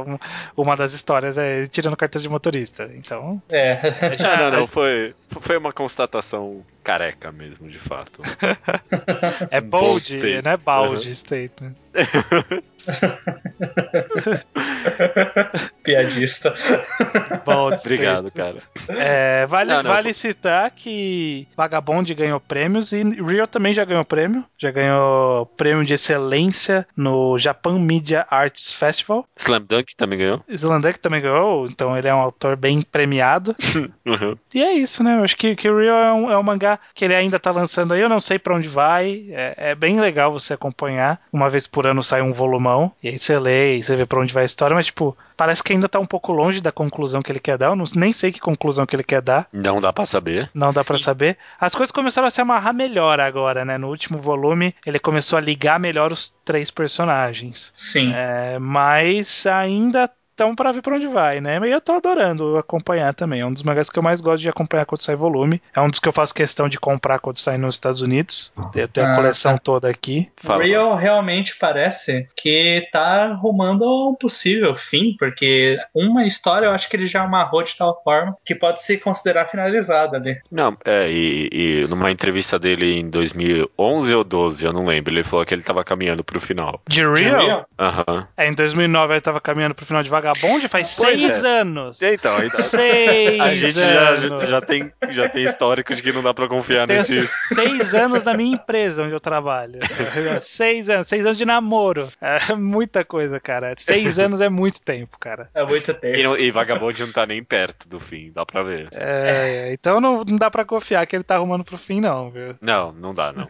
uma das histórias é ele tirando a carteira de motorista. Então. É. Já, não, não, foi, foi uma constatação careca mesmo, de fato. é bold, bold não é balde uhum. statement. Piadista. Bom, Obrigado, cara. É, vale, não, não, vale citar que Vagabond ganhou prêmios e Rio também já ganhou prêmio. Já ganhou prêmio de excelência no Japan Media Arts Festival. Slam Dunk também ganhou. Slam Dunk também ganhou, então ele é um autor bem premiado. uhum. E é isso, né? Eu acho que, que o Rio é um, é um mangá que ele ainda tá lançando aí. Eu não sei para onde vai. É, é bem legal você acompanhar. Uma vez por ano sai um volumão. E aí você lê e você vê pra onde vai a história, mas, tipo, parece que ainda tá um pouco longe da conclusão que ele quer dar. Eu não, nem sei que conclusão que ele quer dar. Não dá para saber. Não dá para saber. As coisas começaram a se amarrar melhor agora, né? No último volume, ele começou a ligar melhor os três personagens. Sim. É, mas ainda então, para ver para onde vai, né? E eu tô adorando acompanhar também. É um dos mangás que eu mais gosto de acompanhar quando sai volume. É um dos que eu faço questão de comprar quando sai nos Estados Unidos. Eu tenho a ah, coleção tá. toda aqui. Fala. Real realmente parece que tá arrumando um possível fim, porque uma história eu acho que ele já amarrou de tal forma que pode se considerar finalizada ali. Não, é, e, e numa entrevista dele em 2011 ou 12, eu não lembro, ele falou que ele tava caminhando pro final. De Real? Aham. Uhum. É, em 2009 ele tava caminhando pro final devagar Vagabond faz pois seis é. anos. Então, então, seis a gente já, já, tem, já tem histórico de que não dá pra confiar Tenho nesse. Seis anos na minha empresa onde eu trabalho. seis anos, seis anos de namoro. É muita coisa, cara. Seis anos é muito tempo, cara. É muito tempo. E, e Vagabond não tá nem perto do fim, dá pra ver. É, então não, não dá pra confiar que ele tá arrumando pro fim, não, viu? Não, não dá, não.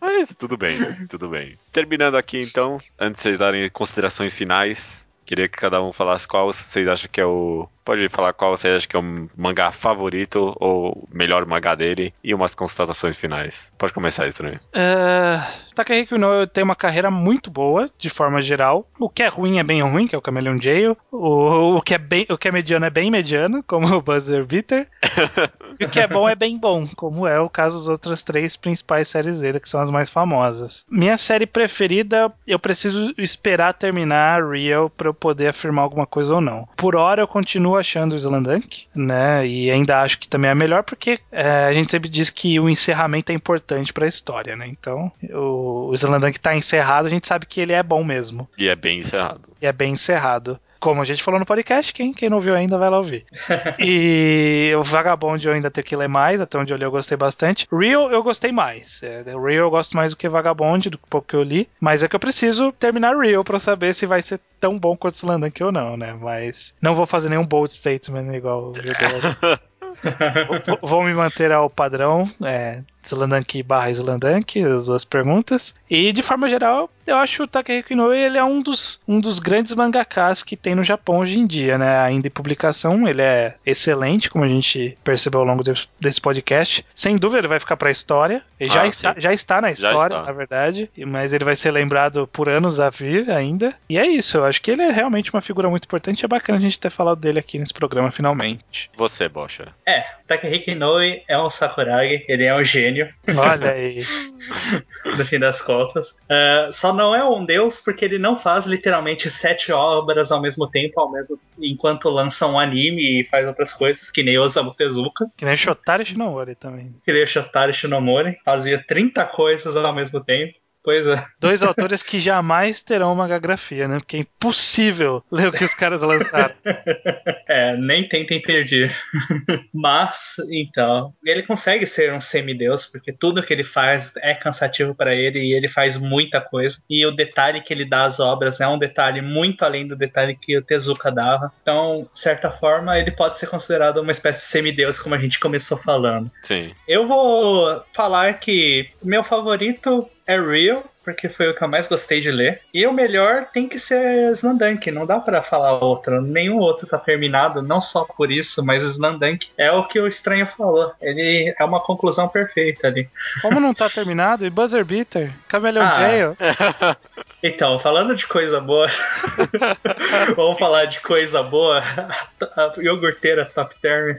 Mas tudo bem, tudo bem. Terminando aqui então, antes de vocês darem considerações finais, Queria que cada um falasse qual vocês acham que é o Pode falar qual você acha que é o mangá favorito ou melhor mangá dele e umas constatações finais. Pode começar, estranho. Uh, Takahiko Inoue tem uma carreira muito boa, de forma geral. O que é ruim é bem ruim, que é o Chameleon Jail. O, o, que, é bem, o que é mediano é bem mediano, como o Buzzer Beater. e o que é bom é bem bom, como é o caso das outras três principais séries dele, que são as mais famosas. Minha série preferida, eu preciso esperar terminar Real para eu poder afirmar alguma coisa ou não. Por hora eu continuo achando o Slandunk, né? E ainda acho que também é melhor porque é, a gente sempre diz que o encerramento é importante para a história, né? Então, o, o Slandunk tá encerrado, a gente sabe que ele é bom mesmo. E é bem encerrado. E é bem encerrado como a gente falou no podcast, quem, quem não viu ainda vai lá ouvir. e o Vagabond eu ainda tenho que ler mais, até onde eu li eu gostei bastante. Real eu gostei mais. É, Real eu gosto mais do que Vagabond, do pouco que eu li. Mas é que eu preciso terminar Real pra saber se vai ser tão bom quanto Slandank ou não, né? Mas não vou fazer nenhum bold statement igual o vou, vou me manter ao padrão. É, Slandank barra Slandank, as duas perguntas. E de forma geral, eu acho o Takehiko Inoue ele é um dos, um dos grandes mangakas que tem no Japão hoje em dia, né? Ainda em publicação, ele é excelente, como a gente percebeu ao longo desse podcast. Sem dúvida, ele vai ficar para a história. Ele ah, já, está, já está na história, está. na verdade, mas ele vai ser lembrado por anos a vir ainda. E é isso, eu acho que ele é realmente uma figura muito importante. É bacana a gente ter falado dele aqui nesse programa finalmente. Você, Bocha. É, Takehiko Inoue é um Sakuragi, ele é um gênio gênio. Olha aí. no fim das contas. Uh, só não é um deus porque ele não faz literalmente sete obras ao mesmo tempo, ao mesmo enquanto lança um anime e faz outras coisas, que nem Osamu Tezuka. Que nem Shotari Shinomori também. Que nem Shotari Shinomori. Fazia 30 coisas ao mesmo tempo. Pois é. Dois autores que jamais terão uma grafia, né? Porque é impossível ler o que os caras lançaram. é, nem tentem perder. Mas, então, ele consegue ser um semideus, porque tudo que ele faz é cansativo para ele e ele faz muita coisa. E o detalhe que ele dá às obras é um detalhe muito além do detalhe que o Tezuka dava. Então, de certa forma, ele pode ser considerado uma espécie de semideus, como a gente começou falando. Sim. Eu vou falar que meu favorito é Real, porque foi o que eu mais gostei de ler. E o melhor tem que ser Slandunk, não dá para falar outro. Nenhum outro tá terminado, não só por isso, mas Slandunk é o que o estranho falou. Ele é uma conclusão perfeita ali. Como não tá terminado? E Buzzer Beater? Cameleon Ah. Jail? Então, falando de coisa boa, vamos falar de coisa boa. A iogurteira Top Term.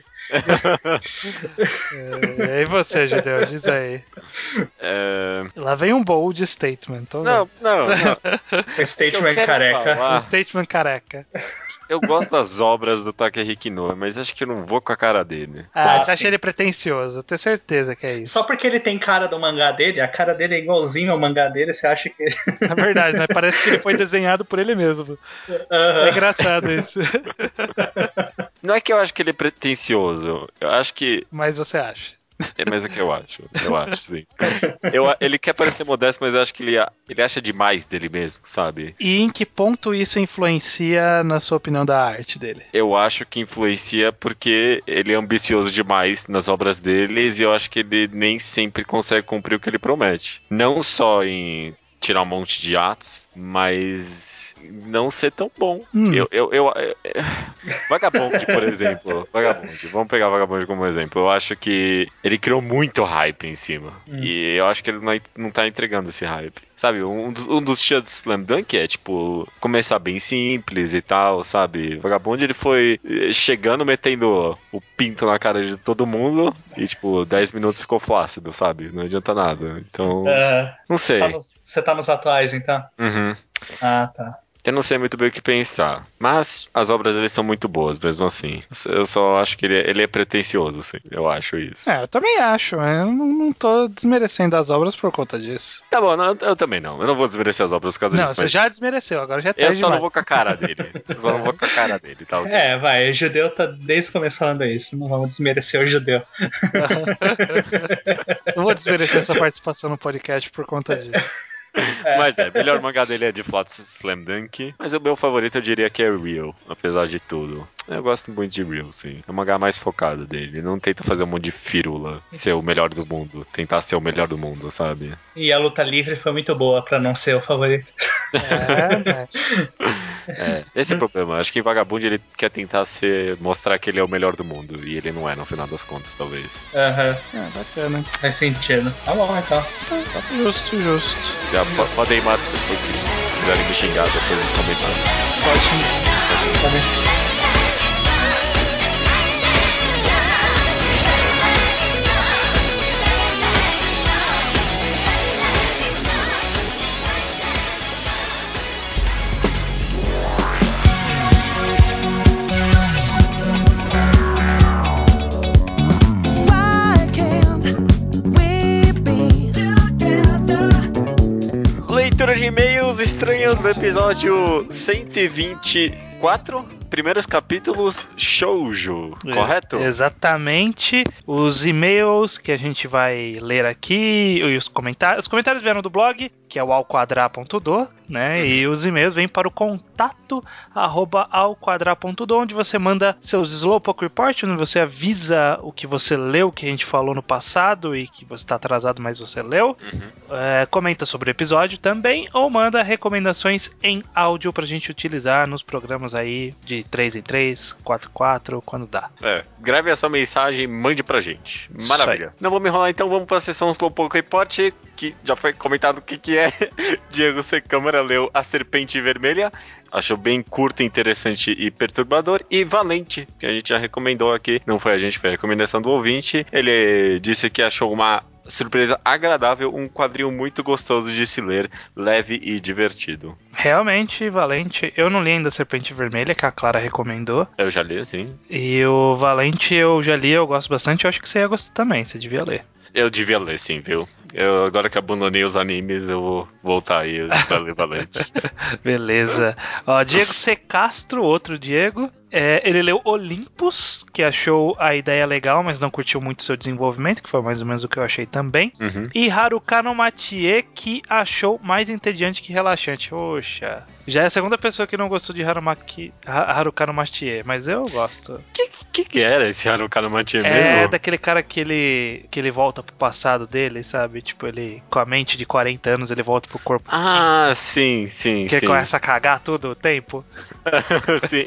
É, e você, Judeu? Diz aí. É, Lá vem um bold statement. Não, não, não. Statement careca. falar- Um statement careca. Eu gosto das obras do Takehiko Inoue, mas acho que eu não vou com a cara dele. Ah, Ah, você acha ele pretencioso? Eu tenho certeza que é isso. Só porque ele tem cara do mangá dele, a cara dele é igualzinho ao mangá dele, você acha que. Na verdade, né? Parece que ele foi desenhado por ele mesmo. É engraçado isso. Não é que eu acho que ele é pretencioso. Eu acho que. Mas você acha. É mais o que eu acho. Eu acho, sim. Eu, ele quer parecer modesto, mas eu acho que ele, ele acha demais dele mesmo, sabe? E em que ponto isso influencia na sua opinião da arte dele? Eu acho que influencia porque ele é ambicioso demais nas obras deles e eu acho que ele nem sempre consegue cumprir o que ele promete. Não só em tirar um monte de atos, mas não ser tão bom. Hum. Eu, eu, eu, eu- Vagabond, por exemplo. Vagabond. Vamos pegar Vagabond como exemplo. Eu acho que ele criou muito hype em cima. Hum. E eu acho que ele não, não tá entregando esse hype. Sabe, um dos, um dos de Slam Dunk é, tipo, começar bem simples e tal, sabe? Vagabond, ele foi eh, chegando, metendo o pinto na cara de todo mundo e, tipo, 10 minutos ficou flácido, sabe? Não adianta nada. Então, Ah, não você, sei. tá nos, você tá nos atuais, então? Uhum. Ah, tá. Eu não sei muito bem o que pensar. Mas as obras dele são muito boas, mesmo assim. Eu só acho que ele é, ele é pretencioso, sim. Eu acho isso. É, eu também acho. Eu não, não tô desmerecendo as obras por conta disso. Tá bom, não, eu também não. Eu não vou desmerecer as obras por causa Não, disso. você mas já desmereceu, agora já tá Eu só demais. não vou com a cara dele. Eu só não vou com a cara dele, tá? ok? É, vai, o judeu tá desde o começo falando isso. Não vamos desmerecer o judeu. Não vou desmerecer essa participação no podcast por conta disso. Mas é, o melhor mangá dele é de fato Slam Dunk. Mas o meu favorito eu diria que é Real, apesar de tudo. Eu gosto muito de Real, sim. É o mangá mais focado dele. Ele não tenta fazer um monte de firula, ser o melhor do mundo. Tentar ser o melhor do mundo, sabe? E a luta livre foi muito boa pra não ser o favorito. É, né? É, esse é o problema. Acho que Vagabond ele quer tentar ser, mostrar que ele é o melhor do mundo. E ele não é, no final das contas, talvez. Aham, É, bacana. faz sentido. Tá bom, então. Justo, justo. Já po- podem matar, se quiserem me xingar depois nos comentários. Pode xingar. Leitura de e-mails estranhos do episódio 124. Primeiros capítulos shoujo, correto? É, exatamente. Os e-mails que a gente vai ler aqui e os comentários. Os comentários vieram do blog, que é o alquadra.do, né? E os e-mails vêm para o contato arroba alquadra.do, onde você manda seus Slowpoke Report, onde você avisa o que você leu, que a gente falou no passado e que você está atrasado, mas você leu. É, comenta sobre o episódio também, ou manda recomendações em áudio pra gente utilizar nos programas aí de 3 em 3, 4 em 4, quando dá. É, grave a sua mensagem e mande pra gente. Maravilha. Não vou me enrolar então, vamos pra sessão Slowpoke Report, que já foi comentado o que, que é. Diego C. Câmara leu A Serpente Vermelha. Achou bem curto, interessante e perturbador. E Valente, que a gente já recomendou aqui. Não foi a gente, foi a recomendação do ouvinte. Ele disse que achou uma surpresa agradável, um quadrinho muito gostoso de se ler, leve e divertido. Realmente, Valente, eu não li ainda Serpente Vermelha, que a Clara recomendou. Eu já li, assim. E o Valente eu já li, eu gosto bastante, eu acho que você ia gostar também, você devia ler. Eu devia ler, sim, viu? Eu, agora que abandonei os animes, eu vou voltar aí pra ler Valente. Beleza. Ó, Diego C. Castro, outro Diego. É, ele leu Olympus, que achou a ideia legal, mas não curtiu muito seu desenvolvimento, que foi mais ou menos o que eu achei também. Uhum. E Haruka no Matie, que achou mais entediante que relaxante. Poxa. Já é a segunda pessoa que não gostou de Harumaki, Ha- Haruka no Matie, mas eu gosto. que, que era esse Haruka no Machi É mesmo? daquele cara que ele, que ele volta pro passado dele, sabe? Tipo, ele com a mente de 40 anos, ele volta pro corpo Ah, sim, sim, 15, que ele sim. começa a cagar tudo o tempo. sim.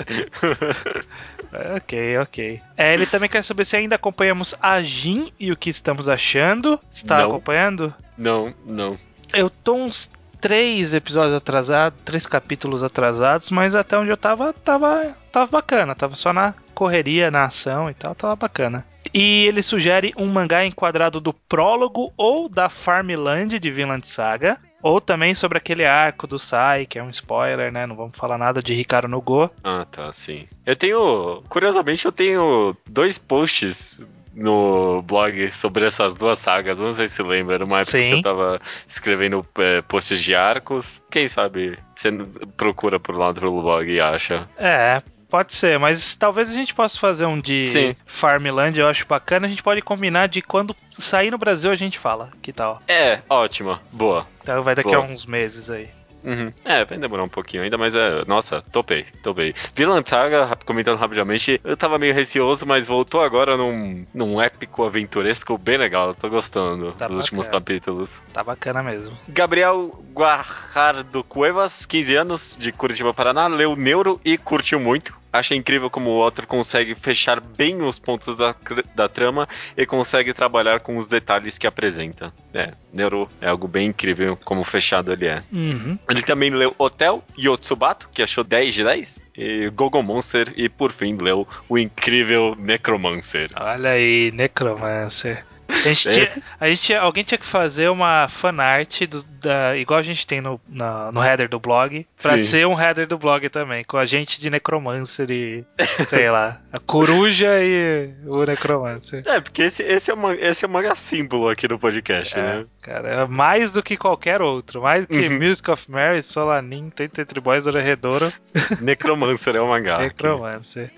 Ok, ok. É, ele também quer saber se ainda acompanhamos a Jin e o que estamos achando. Está Não. acompanhando? Não, não. Eu tô uns três episódios atrasados, três capítulos atrasados, mas até onde eu tava, tava, tava bacana. Tava só na correria, na ação e tal, tava bacana. E ele sugere um mangá enquadrado do prólogo ou da Farmland de Vinland Saga. Ou também sobre aquele arco do Sai, que é um spoiler, né? Não vamos falar nada de Ricardo no Go. Ah, tá, sim. Eu tenho. Curiosamente, eu tenho dois posts no blog sobre essas duas sagas. Não sei se lembra, era uma época Sim. que eu tava escrevendo é, posts de arcos. Quem sabe você procura por lá pelo blog e acha. É, pode ser, mas talvez a gente possa fazer um de Sim. Farmland, eu acho bacana. A gente pode combinar de quando sair no Brasil a gente fala. Que tal? É, ótima, boa. Então vai daqui Boa. a uns meses aí. Uhum. É, vai demorar um pouquinho ainda, mas é. Nossa, topei, topei. Vinland Saga, comentando rapidamente, eu tava meio receoso, mas voltou agora num, num épico aventuresco bem legal. Eu tô gostando Tá dos últimos bacana. capítulos. Tá bacana mesmo. Gabriel Guajardo Cuevas, 15 anos, de Curitiba, Paraná, leu Neuro e curtiu muito. Acha incrível como o autor consegue fechar bem os pontos da, da trama e consegue trabalhar com os detalhes que apresenta. É, Neuro é algo bem incrível como fechado ele é. Uhum. Ele também leu Hotel Yotsubato, que achou 10 de 10, e Gogo Monster, e por fim leu o incrível Necromancer. Olha aí, Necromancer. A gente tinha, a gente tinha- alguém tinha que fazer uma fanart do, da, igual a gente tem no, na- no header do blog, pra Sim. ser um header do blog também, com a gente de Necromancer e, sei lá, a coruja e o Necromancer. É, porque esse, esse, é, uma, esse é o manga símbolo aqui do podcast, É, né? cara, é mais do que qualquer outro. Mais do que Uhum. Music of Mary, Solanin, Tenta Entre Boys, Oredouro, Necromancer é o mangá. Necromancer.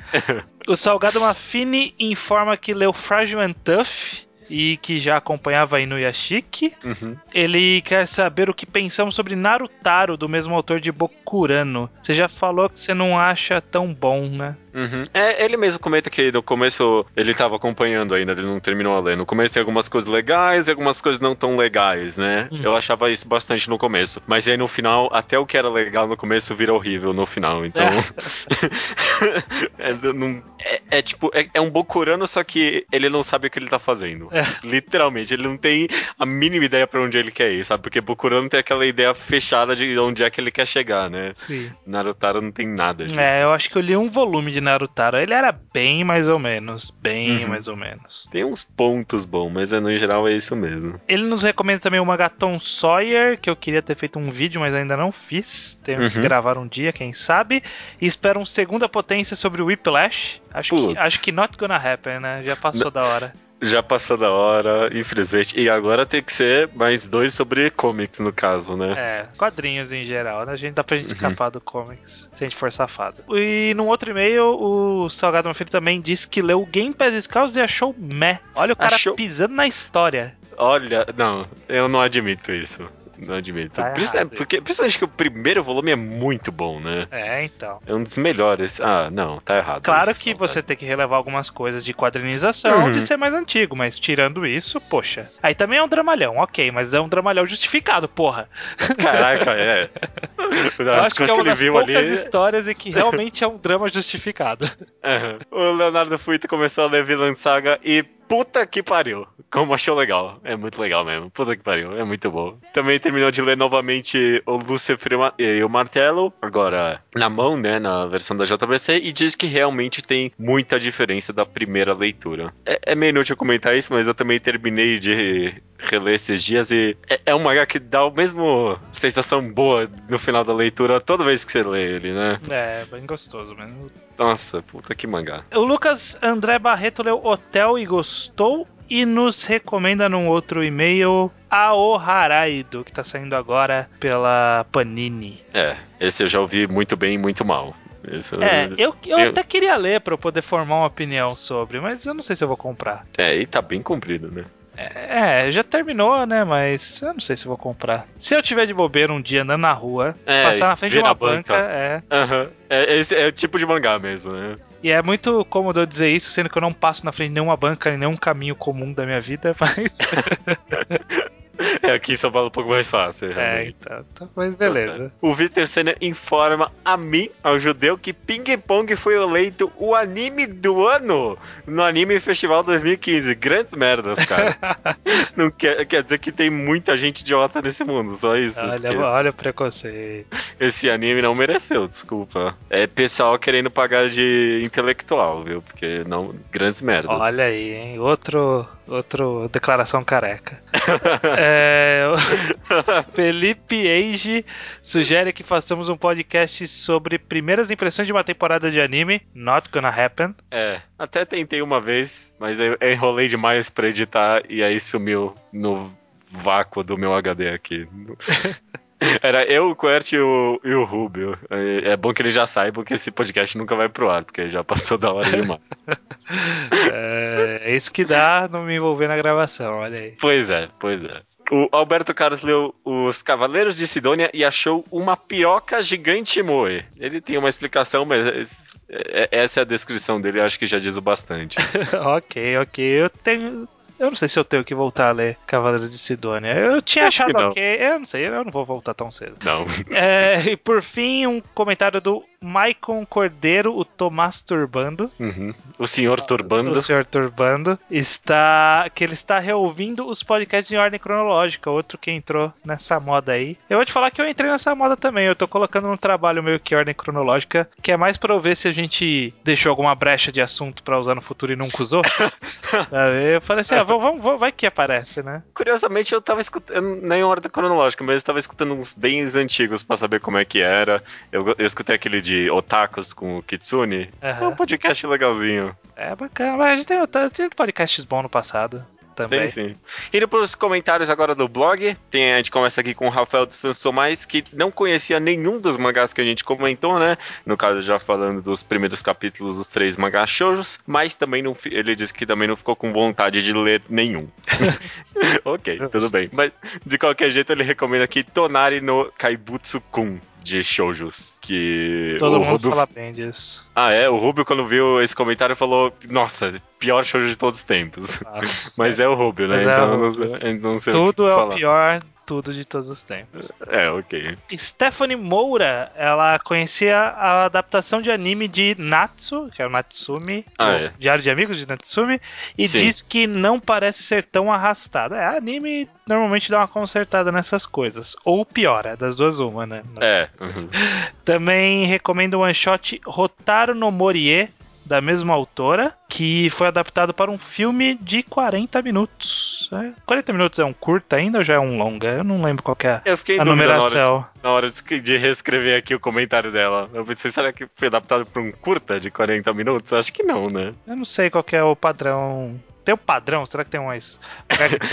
o Salgado Mafini informa que leu Fragile and Tough e que já acompanhava Inuyashiki. Uhum. Ele quer saber o que pensamos sobre Narutaro, do mesmo autor de Bokurano. Você já falou que você não acha tão bom, né? Uhum. É, ele mesmo comenta que no começo ele tava acompanhando ainda, ele não terminou a ler. No começo tem algumas coisas legais e algumas coisas não tão legais, né? Hum. Eu achava isso bastante no começo. Mas aí no final, até o que era legal no começo vira horrível no final. Então. é, não- é- é tipo, é, é um Bokurano, só que ele não sabe o que ele tá fazendo. É. Literalmente, ele não tem a mínima ideia pra onde ele quer ir, sabe? Porque Bokurano tem aquela ideia fechada de onde é que ele quer chegar, né? Sim. Narutaro não tem nada disso. É, eu acho que eu li um volume de Narutaro. Ele era bem mais ou menos. Bem Uhum. mais ou menos. Tem uns pontos bons, mas é, no geral é isso mesmo. Ele nos recomenda também o Magaton Sawyer, que eu queria ter feito um vídeo, mas ainda não fiz. Tenho que Uhum. gravar um dia, quem sabe. E espero um segunda potência sobre o Whiplash. Acho que, acho que not gonna happen, né? Já passou da hora. Já passou da hora, infelizmente. E agora tem que ser mais dois sobre comics, no caso, né? É, quadrinhos em geral, né? A gente dá pra gente Uhum. escapar do comics, se a gente for safado. E num outro e-mail, o Salgado Mafilho também disse que leu Game Pass Scouts e achou meh. Olha o cara Achou- pisando na história. Olha, não, eu não admito isso. Não admito. Tá Principalmente- errado porque, principalmente que o primeiro volume é muito bom, né? É, então. É um dos melhores. Ah, não, tá errado. Claro isso, que só, você tem que relevar algumas coisas de quadrinização Uhum. de ser mais antigo, mas tirando isso, poxa. Aí também é um dramalhão, ok, mas é um dramalhão justificado, porra. cara. Caraca, é. Eu As acho que coisas é que uma ele das viu poucas ali. histórias em que realmente é um drama justificado. Aham. O Leonardo Fuito começou a ler Vinland Saga e puta que pariu. Como achou legal. É muito legal mesmo. Puta que pariu. É muito bom. Também terminou de ler novamente o Lúcifer e o Ma- e o Martelo. Agora na mão, né? Na versão da JBC. E diz que realmente tem muita diferença da primeira leitura. É, é meio inútil comentar isso, mas eu também terminei de reler esses dias e é, é um mangá que dá o mesmo sensação boa no final da leitura toda vez que você lê ele, né? É, bem gostoso mesmo. Nossa, puta que mangá. O Lucas André Barreto leu Hotel e gostou e nos recomenda num outro e-mail Ao Haraido, que tá saindo agora pela Panini. É, esse eu já ouvi muito bem e muito mal. Esse, É, eu, eu, eu- até queria ler pra eu poder formar uma opinião sobre, mas eu não sei se eu vou comprar. é, e tá bem comprido, né? É, já terminou, né? Mas eu não sei se vou comprar. Se eu tiver de bobeira um dia andando na rua, É, passar na frente de uma banca. banca, é. Aham. É, esse é o tipo de mangá mesmo, né? E é muito cômodo eu dizer isso, sendo que eu não passo na frente de nenhuma banca, em nenhum caminho comum da minha vida, mas. É, aqui em São Paulo é um pouco mais fácil, é, realmente. então, então, mas Tá beleza. certo. O Vitor Senna informa a mim, ao judeu, que Ping Pong foi eleito o anime do ano no Anime Festival 2015. Grandes merdas, cara. Não quer, quer dizer que tem muita gente idiota nesse mundo, só isso. Olha, Porque olha o preconceito. Esse anime não mereceu, desculpa. É pessoal querendo pagar de intelectual, viu? Porque não. Grandes merdas. Olha aí, hein? Outro, outro declaração careca. É, o Felipe Age sugere que façamos um podcast sobre primeiras impressões de uma temporada de anime. Not gonna happen. É, até tentei uma vez, mas eu, eu enrolei demais pra editar e aí sumiu no vácuo do meu HD aqui. Era eu, o Quert e o, e o Rubio. É, é bom que eles já saibam que esse podcast nunca vai pro ar, porque já passou da hora demais. É, é isso que dá não me envolver na gravação, olha aí. pois é, pois é. O Alberto Carlos leu Os Cavaleiros de Sidônia e achou uma piroca gigante moe. Ele tem uma explicação, mas é- essa é a descrição dele, acho que já diz o bastante. ok, ok. Eu tenho. Eu não sei se eu tenho que voltar a ler Cavaleiros de Sidônia. Eu tinha Acho achado não. ok. Eu não sei, eu não vou voltar tão cedo. Não. É, e por fim, um comentário do Maicon Cordeiro, o Tomás Turbando. Uhum. O senhor Turbando. O senhor Turbando está. que ele está reouvindo os podcasts em ordem cronológica. Outro que entrou nessa moda aí. Eu vou te falar que eu entrei nessa moda também. Eu tô colocando um trabalho meio que em ordem cronológica, que é mais pra eu ver se a gente deixou alguma brecha de assunto pra usar no futuro e nunca usou. Eu falei assim, ah, vamos, vamos, vai que aparece, né? Curiosamente, eu tava escutando, nem em ordem cronológica, mas eu tava escutando uns bem antigos pra saber como é que era. Eu, eu escutei aquele de Otakus com o Kitsune. É um podcast legalzinho. É bacana, mas a gente tem, tem podcasts bons no passado também. Tem sim. Indo pros comentários agora do blog, tem, a gente começa aqui com o Rafael dos Santos Tomás, que não conhecia nenhum dos mangás que a gente comentou, né? No caso, já falando dos primeiros capítulos dos três mangás shoujos, mas também não, ele disse que também não ficou com vontade de ler nenhum. ok, tudo bem. Mas, de qualquer jeito, ele recomenda aqui Tonari no Kaibutsu-kun. De shoujos, que Todo o mundo Rubio fala bem disso. Ah, é? O Rubio, quando viu esse comentário, falou: Nossa, pior shoujo de todos os tempos. Nossa. Mas é o Rubio, né? Mas é então o eu não, Rubio. não sei Tudo o é falar. o pior, tudo de todos os tempos. É, ok. Stephanie Moura, ela conhecia a adaptação de anime de Natsu, que é o Natsumi, Ah, é. Diário de Amigos de Natsumi, e Sim. diz que não parece ser tão arrastada. É, anime normalmente dá uma consertada nessas coisas, ou piora, das duas uma, né? É. uhum. Também recomendo o one shot Rotaro no Morie, da mesma autora, que foi adaptado para um filme de 40 minutos. É, 40 minutos é um curta ainda ou já é um longa? Eu não lembro qual é Eu fiquei a dúvida na hora, numeração. de, na hora de, reescrever aqui o comentário dela. Eu pensei, será que foi adaptado para um curta de 40 minutos? Acho que não, né? Eu não sei qual que é o padrão. Tem o padrão? Será que tem mais?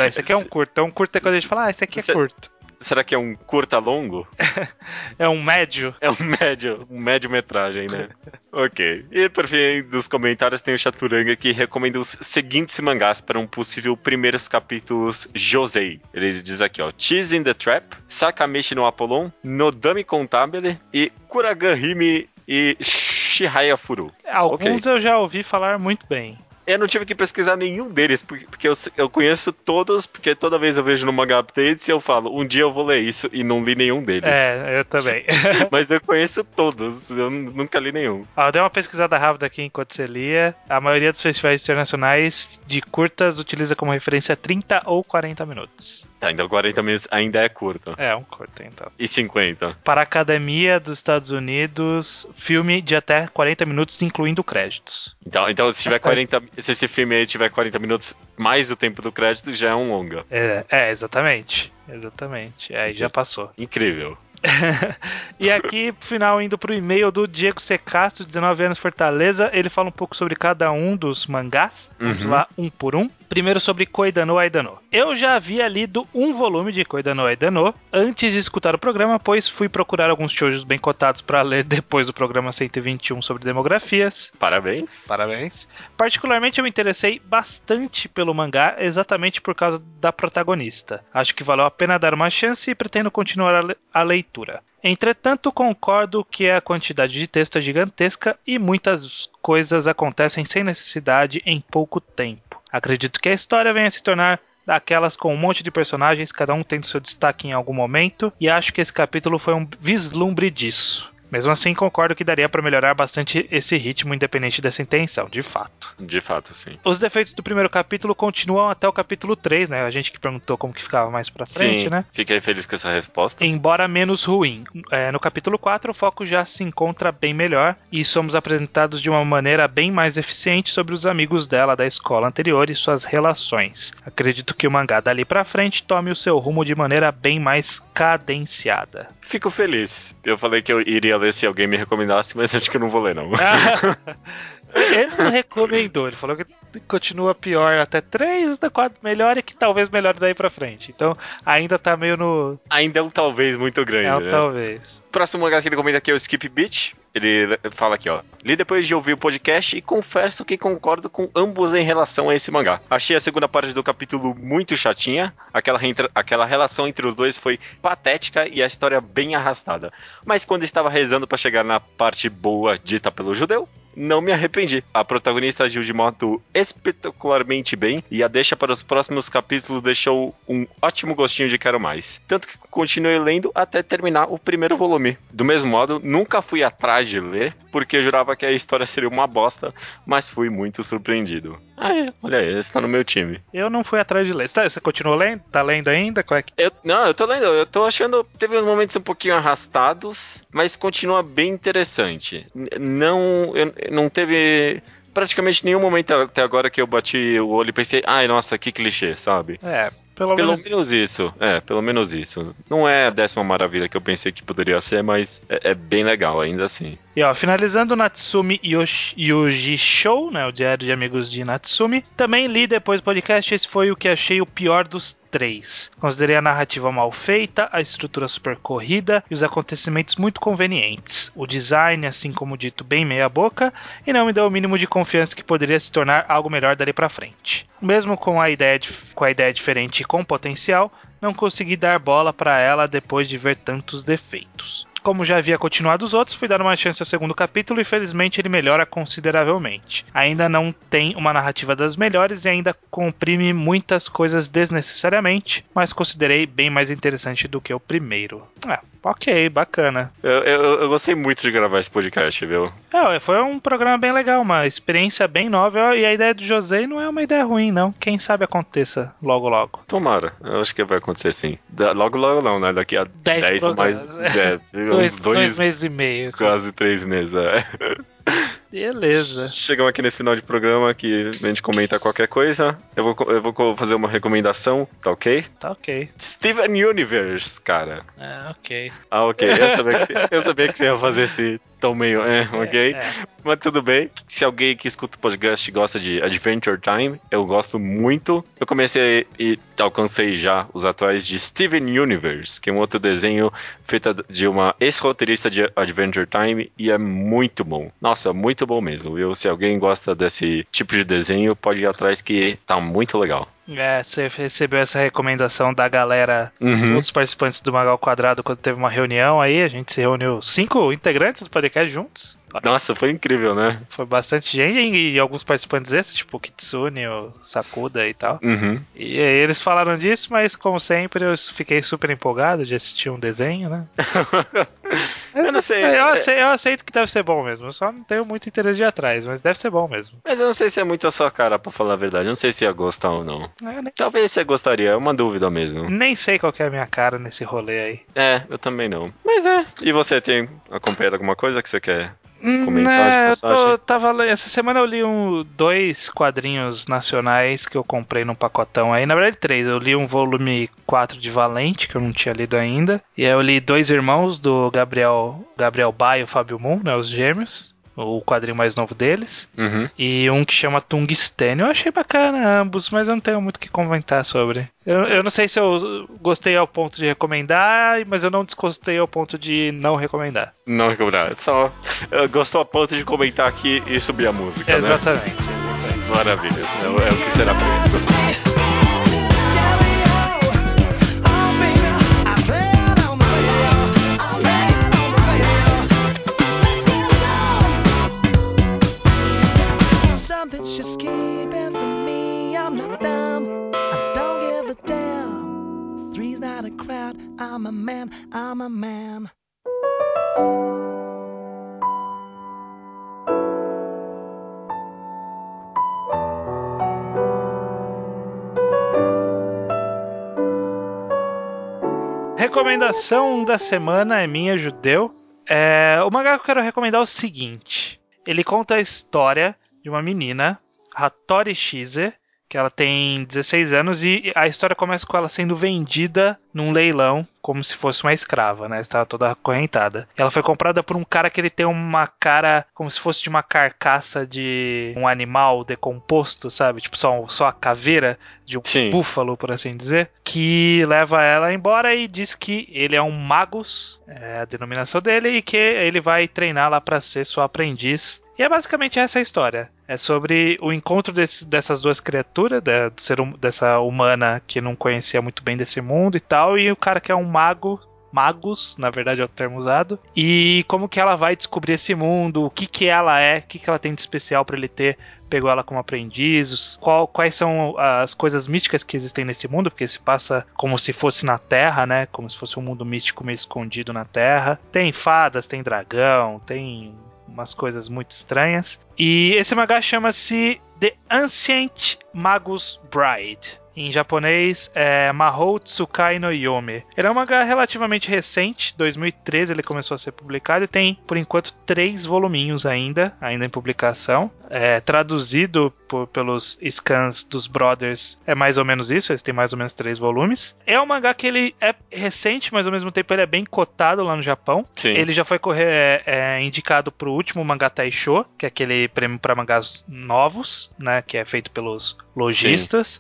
Esse aqui é um curto. É um curto é quando a gente fala, ah, esse aqui é Cê- curto. Será que é um curta longo? É um médio. É um médio, um médio metragem, né? ok. E por fim, dos comentários tem o Chaturanga que recomenda os seguintes mangás para um possível primeiros capítulos Josei. Ele diz aqui, ó: Cheese in the Trap, Sakamichi no Apollon, Nodami Contabile e Kuragahime e Shihaya Furu. Alguns eu já ouvi falar muito bem. Eu não tive que pesquisar nenhum deles, porque eu, eu conheço todos, porque toda vez eu vejo no Manga Updates e eu falo, um dia eu vou ler isso, e não li nenhum deles. É, eu também. Mas eu conheço todos, eu nunca li nenhum. Ah, eu dei uma pesquisada rápida aqui enquanto você lia. A maioria dos festivais internacionais de curtas utiliza como referência 30 ou 40 minutos. Tá, então 40 minutos ainda é curto. É, um curto, então. E 50. Para a Academia dos Estados Unidos, filme de até 40 minutos, incluindo créditos. Então, então se tiver 40 se esse filme aí tiver 40 minutos mais o tempo do crédito, já é um longa. É, é exatamente. Exatamente. É, aí é, já passou. Incrível. E aqui, final, indo pro e-mail do Diego C. Castro, 19 anos, Fortaleza. Ele fala um pouco sobre cada um dos mangás. Vamos Uhum. lá, um por um. Primeiro sobre Koidano Aidano. Eu já havia lido um volume de Koidano Aidano antes de escutar o programa, pois fui procurar alguns shoujos bem cotados para ler depois do programa 121 sobre demografias. Parabéns. Parabéns. Particularmente eu me interessei bastante pelo mangá exatamente por causa da protagonista. Acho que valeu a pena dar uma chance e pretendo continuar a, le- a leitura. Entretanto, concordo que a quantidade de texto é gigantesca e muitas coisas acontecem sem necessidade em pouco tempo. Acredito que a história venha a se tornar daquelas com um monte de personagens, cada um tendo seu destaque em algum momento, e acho que esse capítulo foi um vislumbre disso. Mesmo assim, concordo que daria para melhorar bastante esse ritmo, independente dessa intenção, de fato. De fato, sim. Os defeitos do primeiro capítulo continuam até o capítulo 3, né? A gente que perguntou como que ficava mais pra frente, sim, né? fiquei feliz com essa resposta. Embora menos ruim. É, no capítulo 4, o foco já se encontra bem melhor e somos apresentados de uma maneira bem mais eficiente sobre os amigos dela da escola anterior e suas relações. Acredito que o mangá dali pra frente tome o seu rumo de maneira bem mais cadenciada. Fico feliz. Eu falei que eu iria ler se alguém me recomendasse, mas acho que eu não vou ler, não. ele não recomendou, ele falou que continua pior até 3, da 4 melhor e que talvez melhore daí pra frente. Então ainda tá meio no. Ainda é um talvez muito grande, É, né? talvez. Próximo mangá que ele comenta aqui é o Skip Beat. Ele fala aqui, ó. Li depois de ouvir o podcast e confesso que concordo com ambos em relação a esse mangá. Achei a segunda parte do capítulo muito chatinha. Aquela, aquela relação entre os dois foi patética e a história bem arrastada. Mas quando estava rezando para chegar na parte boa dita pelo judeu, não me arrependi. A protagonista agiu de modo espetacularmente bem e a deixa para os próximos capítulos deixou um ótimo gostinho de quero mais. Tanto que continuei lendo até terminar o primeiro volume. Do mesmo modo, nunca fui atrás de ler, porque jurava que a história seria uma bosta, mas fui muito surpreendido. Ah, é, olha aí, esse tá no meu time. Eu não fui atrás de ler. Você, tá- você continua lendo? Tá lendo ainda? Qual é que... Eu, não, eu tô lendo, eu tô achando. Teve uns momentos um pouquinho arrastados, mas continua bem interessante. Não, eu- não teve praticamente nenhum momento até agora que eu bati o olho e pensei, ai nossa, que clichê, sabe? É, pelo, Pelo menos. menos isso, é, pelo menos isso. Não é a décima maravilha que eu pensei que poderia ser, mas é, é bem legal ainda assim. E ó, finalizando Natsumi Yoshi, Yuji Show, né? O Diário de Amigos de Natsumi. Também li depois do podcast, esse foi o que achei o pior dos três. Considerei a narrativa mal feita, a estrutura super corrida e os acontecimentos muito convenientes. O design, assim como dito, bem meia boca e não me deu o mínimo de confiança que poderia se tornar algo melhor dali pra frente. Mesmo com a ideia, dif- com a ideia diferente e com potencial, não consegui dar bola pra ela depois de ver tantos defeitos. Como já havia continuado os outros, fui dar uma chance ao segundo capítulo e felizmente ele melhora consideravelmente. Ainda não tem uma narrativa das melhores e ainda comprime muitas coisas desnecessariamente, mas considerei bem mais interessante do que o primeiro. Ah, ok, bacana. Eu, eu, eu gostei muito de gravar esse podcast, viu? É, foi um programa bem legal, uma experiência bem nova e a ideia do José não é uma ideia ruim, não. Quem sabe aconteça logo logo. Tomara, eu acho que vai acontecer sim. Da- logo, logo não, né? Daqui a Dez 10 ou mais. É, Dois, uns dois, dois, meses e meio. assim. quase três meses. É. Beleza. Chegamos aqui nesse final de programa que a gente comenta qualquer coisa. Eu vou, eu vou fazer uma recomendação, tá ok? Tá ok. Steven Universe, cara. É, ok. Ah, ok. Eu sabia que você, eu sabia que você ia fazer esse tom meio, é, ok? É, é. Mas tudo bem. Se alguém que escuta o podcast gosta de Adventure Time, eu gosto muito. Eu comecei e alcancei já os atuais de Steven Universe, que é um outro desenho feito de uma ex-roteirista de Adventure Time e é muito bom. Nossa, muito bom mesmo, viu? Se alguém gosta desse tipo de desenho, pode ir atrás que tá muito legal. É, você recebeu essa recomendação da galera, Uhum. os outros participantes do Magal Quadrado, quando teve uma reunião aí, a gente se reuniu cinco integrantes do podcast juntos. Nossa, foi incrível, né? Foi bastante gente e, alguns participantes esses, tipo o Kitsune, o Sakuda e tal. Uhum. E aí eles falaram disso, mas como sempre eu fiquei super empolgado de assistir um desenho, né? Eu não sei. Eu é- aceito, eu aceito que deve ser bom mesmo, eu só não tenho muito interesse de ir atrás, mas deve ser bom mesmo. Mas eu não sei se é muito a sua cara, pra falar a verdade. Eu não sei se ia gostar ou não. É, Talvez você gostaria, é uma dúvida mesmo. nem sei qual que é a minha cara nesse rolê aí. É, eu também não. Mas é. E você tem acompanhado alguma coisa que você quer comentar Né, eu tava essa semana eu li um, dois quadrinhos nacionais que eu comprei num pacotão aí. Na verdade, três. Eu li um volume 4 de Valente, que eu não tinha lido ainda. E aí eu li Dois Irmãos, do Gabriel, Gabriel Baio e Fábio Moon, né? Os gêmeos. O quadrinho mais novo deles. Uhum. E um que chama Tungstênio. Eu achei bacana ambos, mas eu não tenho muito o que comentar sobre. Eu, eu não sei se eu gostei ao ponto de recomendar, mas eu não desgostei ao ponto de não recomendar. Não recomendar. Só eh, gostou a ponto de comentar aqui e subir a música, né? Exatamente. exatamente. Maravilha. É, o- é o que será feito. I'm a man. I'm a man. Recomendação da semana é minha, judeu. É, o mangá que eu quero recomendar é o seguinte: ele conta a história de uma menina, Hattori Shize, que ela tem 16 anos e a história começa com ela sendo vendida num leilão como se fosse uma escrava, né? Estava toda acorrentada. Ela foi comprada por um cara que ele tem uma cara como se fosse de uma carcaça de um animal decomposto, sabe? Tipo só, só a caveira de um Sim. búfalo, por assim dizer, que leva ela embora e diz que ele é um magus, é a denominação dele, e que ele vai treiná-la para ser sua aprendiz. E é basicamente essa a história. É sobre o encontro desse- dessas duas criaturas, da- ser dessa humana que não conhecia muito bem desse mundo e tal, e o cara que é um mago. Magos, na verdade é o termo usado, e como que ela vai descobrir esse mundo, o que que ela é, o que que ela tem de especial para ele ter pegou ela como aprendiz, qual- quais são as coisas místicas que existem nesse mundo, porque se passa como se fosse na Terra, né? Como se fosse um mundo místico meio escondido na Terra. Tem fadas, tem dragão, tem umas coisas muito estranhas. E esse mangá chama-se The Ancient Magus Bride. Em japonês é Mahou Tsukai no Yome. Ele é um mangá relativamente recente, 2013 ele começou a ser publicado e tem, por enquanto, três voluminhos ainda, ainda em publicação. É, traduzido por- pelos scans dos Brothers é mais ou menos isso, eles têm mais ou menos três volumes. É um mangá que ele é recente, mas ao mesmo tempo ele é bem cotado lá no Japão. Sim. Ele já foi correr, é, indicado pro último mangá Taisho, que é aquele prêmio para mangás novos, né, que é feito pelos lojistas.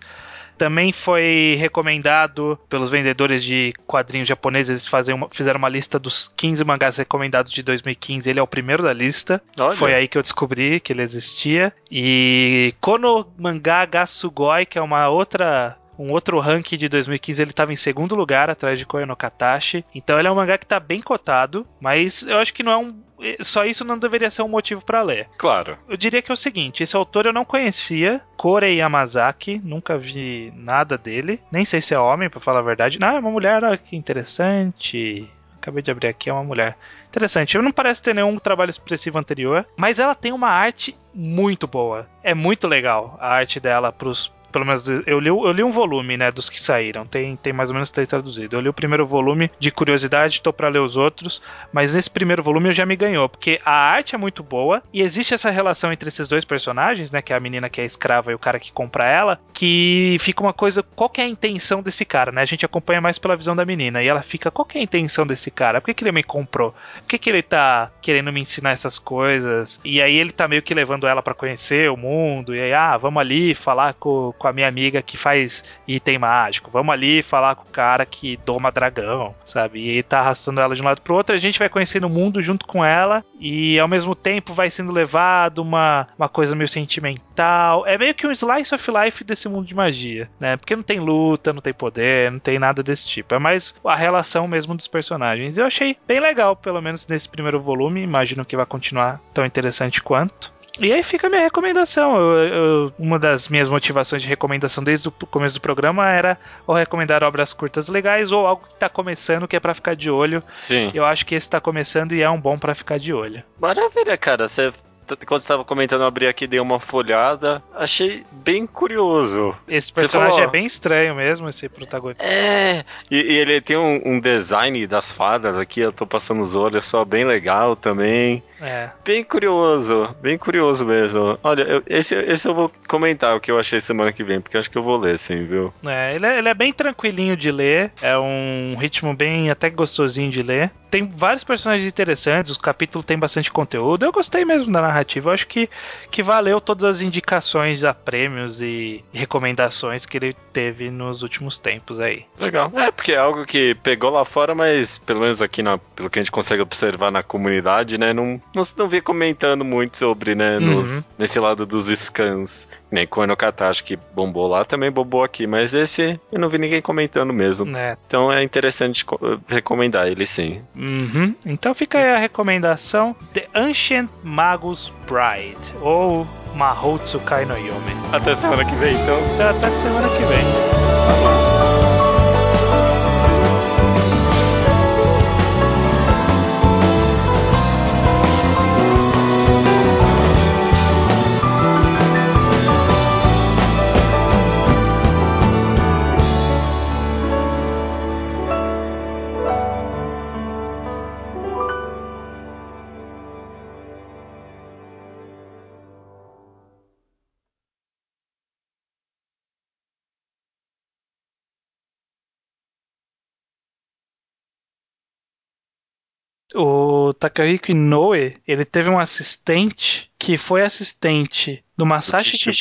Também foi recomendado pelos vendedores de quadrinhos japoneses. Eles fazem uma- fizeram uma lista dos 15 mangás recomendados de 2015. Ele é o primeiro da lista. Olha. Foi aí que eu descobri que ele existia. E Kono Mangá Gasugoi, que é uma outra. Um outro ranking de 2015, ele estava em segundo lugar, atrás de Koyo no Katashi. Então ele é um mangá que tá bem cotado, mas eu acho que não é um. Só isso não deveria ser um motivo para ler. Claro. Eu diria que é o seguinte: esse autor eu não conhecia, Korei Yamazaki, nunca vi nada dele. Nem sei se é homem, pra falar a verdade. Não, é uma mulher, olha que interessante. Acabei de abrir aqui, é uma mulher. Interessante. Não parece ter nenhum trabalho expressivo anterior, mas ela tem uma arte muito boa. É muito legal a arte dela pros. Pelo menos eu li, eu li um volume, né, dos que saíram. Tem, tem mais ou menos três traduzidos. Eu li o primeiro volume de curiosidade, tô pra ler os outros, mas nesse primeiro volume já me ganhou, porque a arte é muito boa e existe essa relação entre esses dois personagens, né, que é a menina que é escrava e o cara que compra ela, que fica uma coisa, qual que é a intenção desse cara, né? A gente acompanha mais pela visão da menina e ela fica, qual que é a intenção desse cara? Por que, que ele me comprou? Por que, que ele tá querendo me ensinar essas coisas? E aí ele tá meio que levando ela pra conhecer o mundo e aí, ah, vamos ali falar com, com a minha amiga que faz item mágico, vamos ali falar com o cara que doma dragão, sabe? E tá arrastando ela de um lado pro outro, a gente vai conhecendo o mundo junto com ela e ao mesmo tempo vai sendo levado uma, uma coisa meio sentimental. É meio que um slice of life desse mundo de magia, né? Porque não tem luta, não tem poder, não tem nada desse tipo. É mais a relação mesmo dos personagens. Eu achei bem legal, pelo menos nesse primeiro volume. Imagino que vai continuar tão interessante quanto. E aí fica a minha recomendação. Eu- eu- uma das minhas motivações de recomendação desde o começo do programa era ou recomendar obras curtas legais ou algo que tá começando que é pra ficar de olho. Sim. Eu acho que esse tá começando e é um bom pra ficar de olho. Maravilha, cara. Você quando você tava comentando, eu abri aqui, dei uma folhada. Achei bem curioso. Esse personagem falou- é bem estranho mesmo, esse protagonista. É, e, e ele tem um, um design das fadas aqui, eu tô passando os olhos só, bem legal também. É. Bem curioso, bem curioso mesmo. Olha, eu- esse, esse eu vou comentar o que eu achei semana que vem, porque eu acho que eu vou ler, sim, viu? É, ele, é, ele é bem tranquilinho de ler, é um ritmo bem até gostosinho de ler. Tem vários personagens interessantes, o capítulo tem bastante conteúdo. Eu gostei mesmo da narrativa, eu acho que, que valeu todas as indicações a prêmios e recomendações que ele teve nos últimos tempos aí. Legal. É, porque é algo que pegou lá fora, mas pelo menos aqui, na, pelo que a gente consegue observar na comunidade, né, não, não, não vi comentando muito sobre, né, Uhum. nos, nesse lado dos scans. Nem com o acho que bombou lá, também bombou aqui, mas esse eu não vi ninguém comentando mesmo. É. Então é interessante co- recomendar ele sim. Uhum. Então fica aí a recomendação: The Ancient Magus Bride, ou Mahou Tsukai no Yume. Até semana que vem, então. Então, até semana que vem. O Takahiko Inoue, ele teve um assistente que foi assistente do Masashi Kishimoto.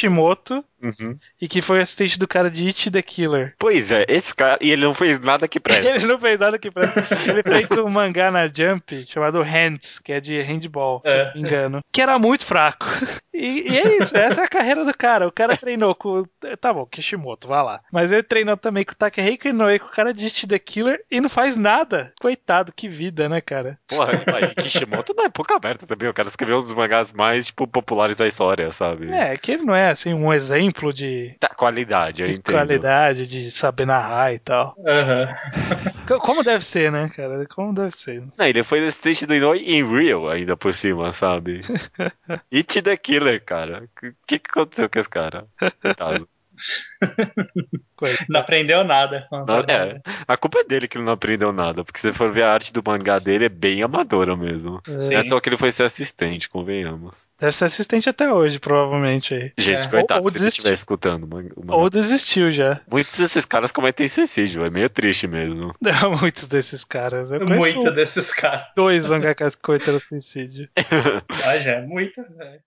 Kishimoto Uhum. e que foi assistente do cara de It the Killer. Pois é, esse cara. E ele não fez nada que presta. Ele não fez nada que pra... Ele fez um mangá na Jump chamado Hands, que é de handball, se É. não me engano. Que era muito fraco. E, e é isso, essa é a carreira do cara. O cara treinou com. Tá bom, Kishimoto, vai lá. Mas ele treinou também com o Takehiko Inoue, com o cara de It the Killer, e não faz nada. Coitado, que vida, né, cara? Porra, mas Kishimoto não é pouca aberta também. O cara escreveu um dos mangás mais, tipo, populares da história, sabe? É, que ele não é, assim, um exemplo de. Tá, qualidade, eu De entendo. qualidade, de saber narrar e tal. Co- Como deve ser, né, cara? Como deve ser. Não, ele foi assistente do Inoue em Real ainda por cima, sabe? It the Killer, cara. O que, que aconteceu com esse cara? Coitado. Não aprendeu nada. Não, é, a culpa é dele que ele não aprendeu nada, porque se for ver a arte do mangá dele, é bem amadora mesmo. Sim. Não é à toa que ele foi ser assistente, convenhamos. Deve ser assistente até hoje, provavelmente aí. Gente, É. coitado, Ou- ou se ele estiver escutando. Uma, uma- Ou desistiu já. Muitos desses caras cometem suicídio, é meio triste mesmo. Muitos desses caras. Eu conheço Muito desses caras. dois mangakas que cometeram suicídio. Ah, já é muito. né?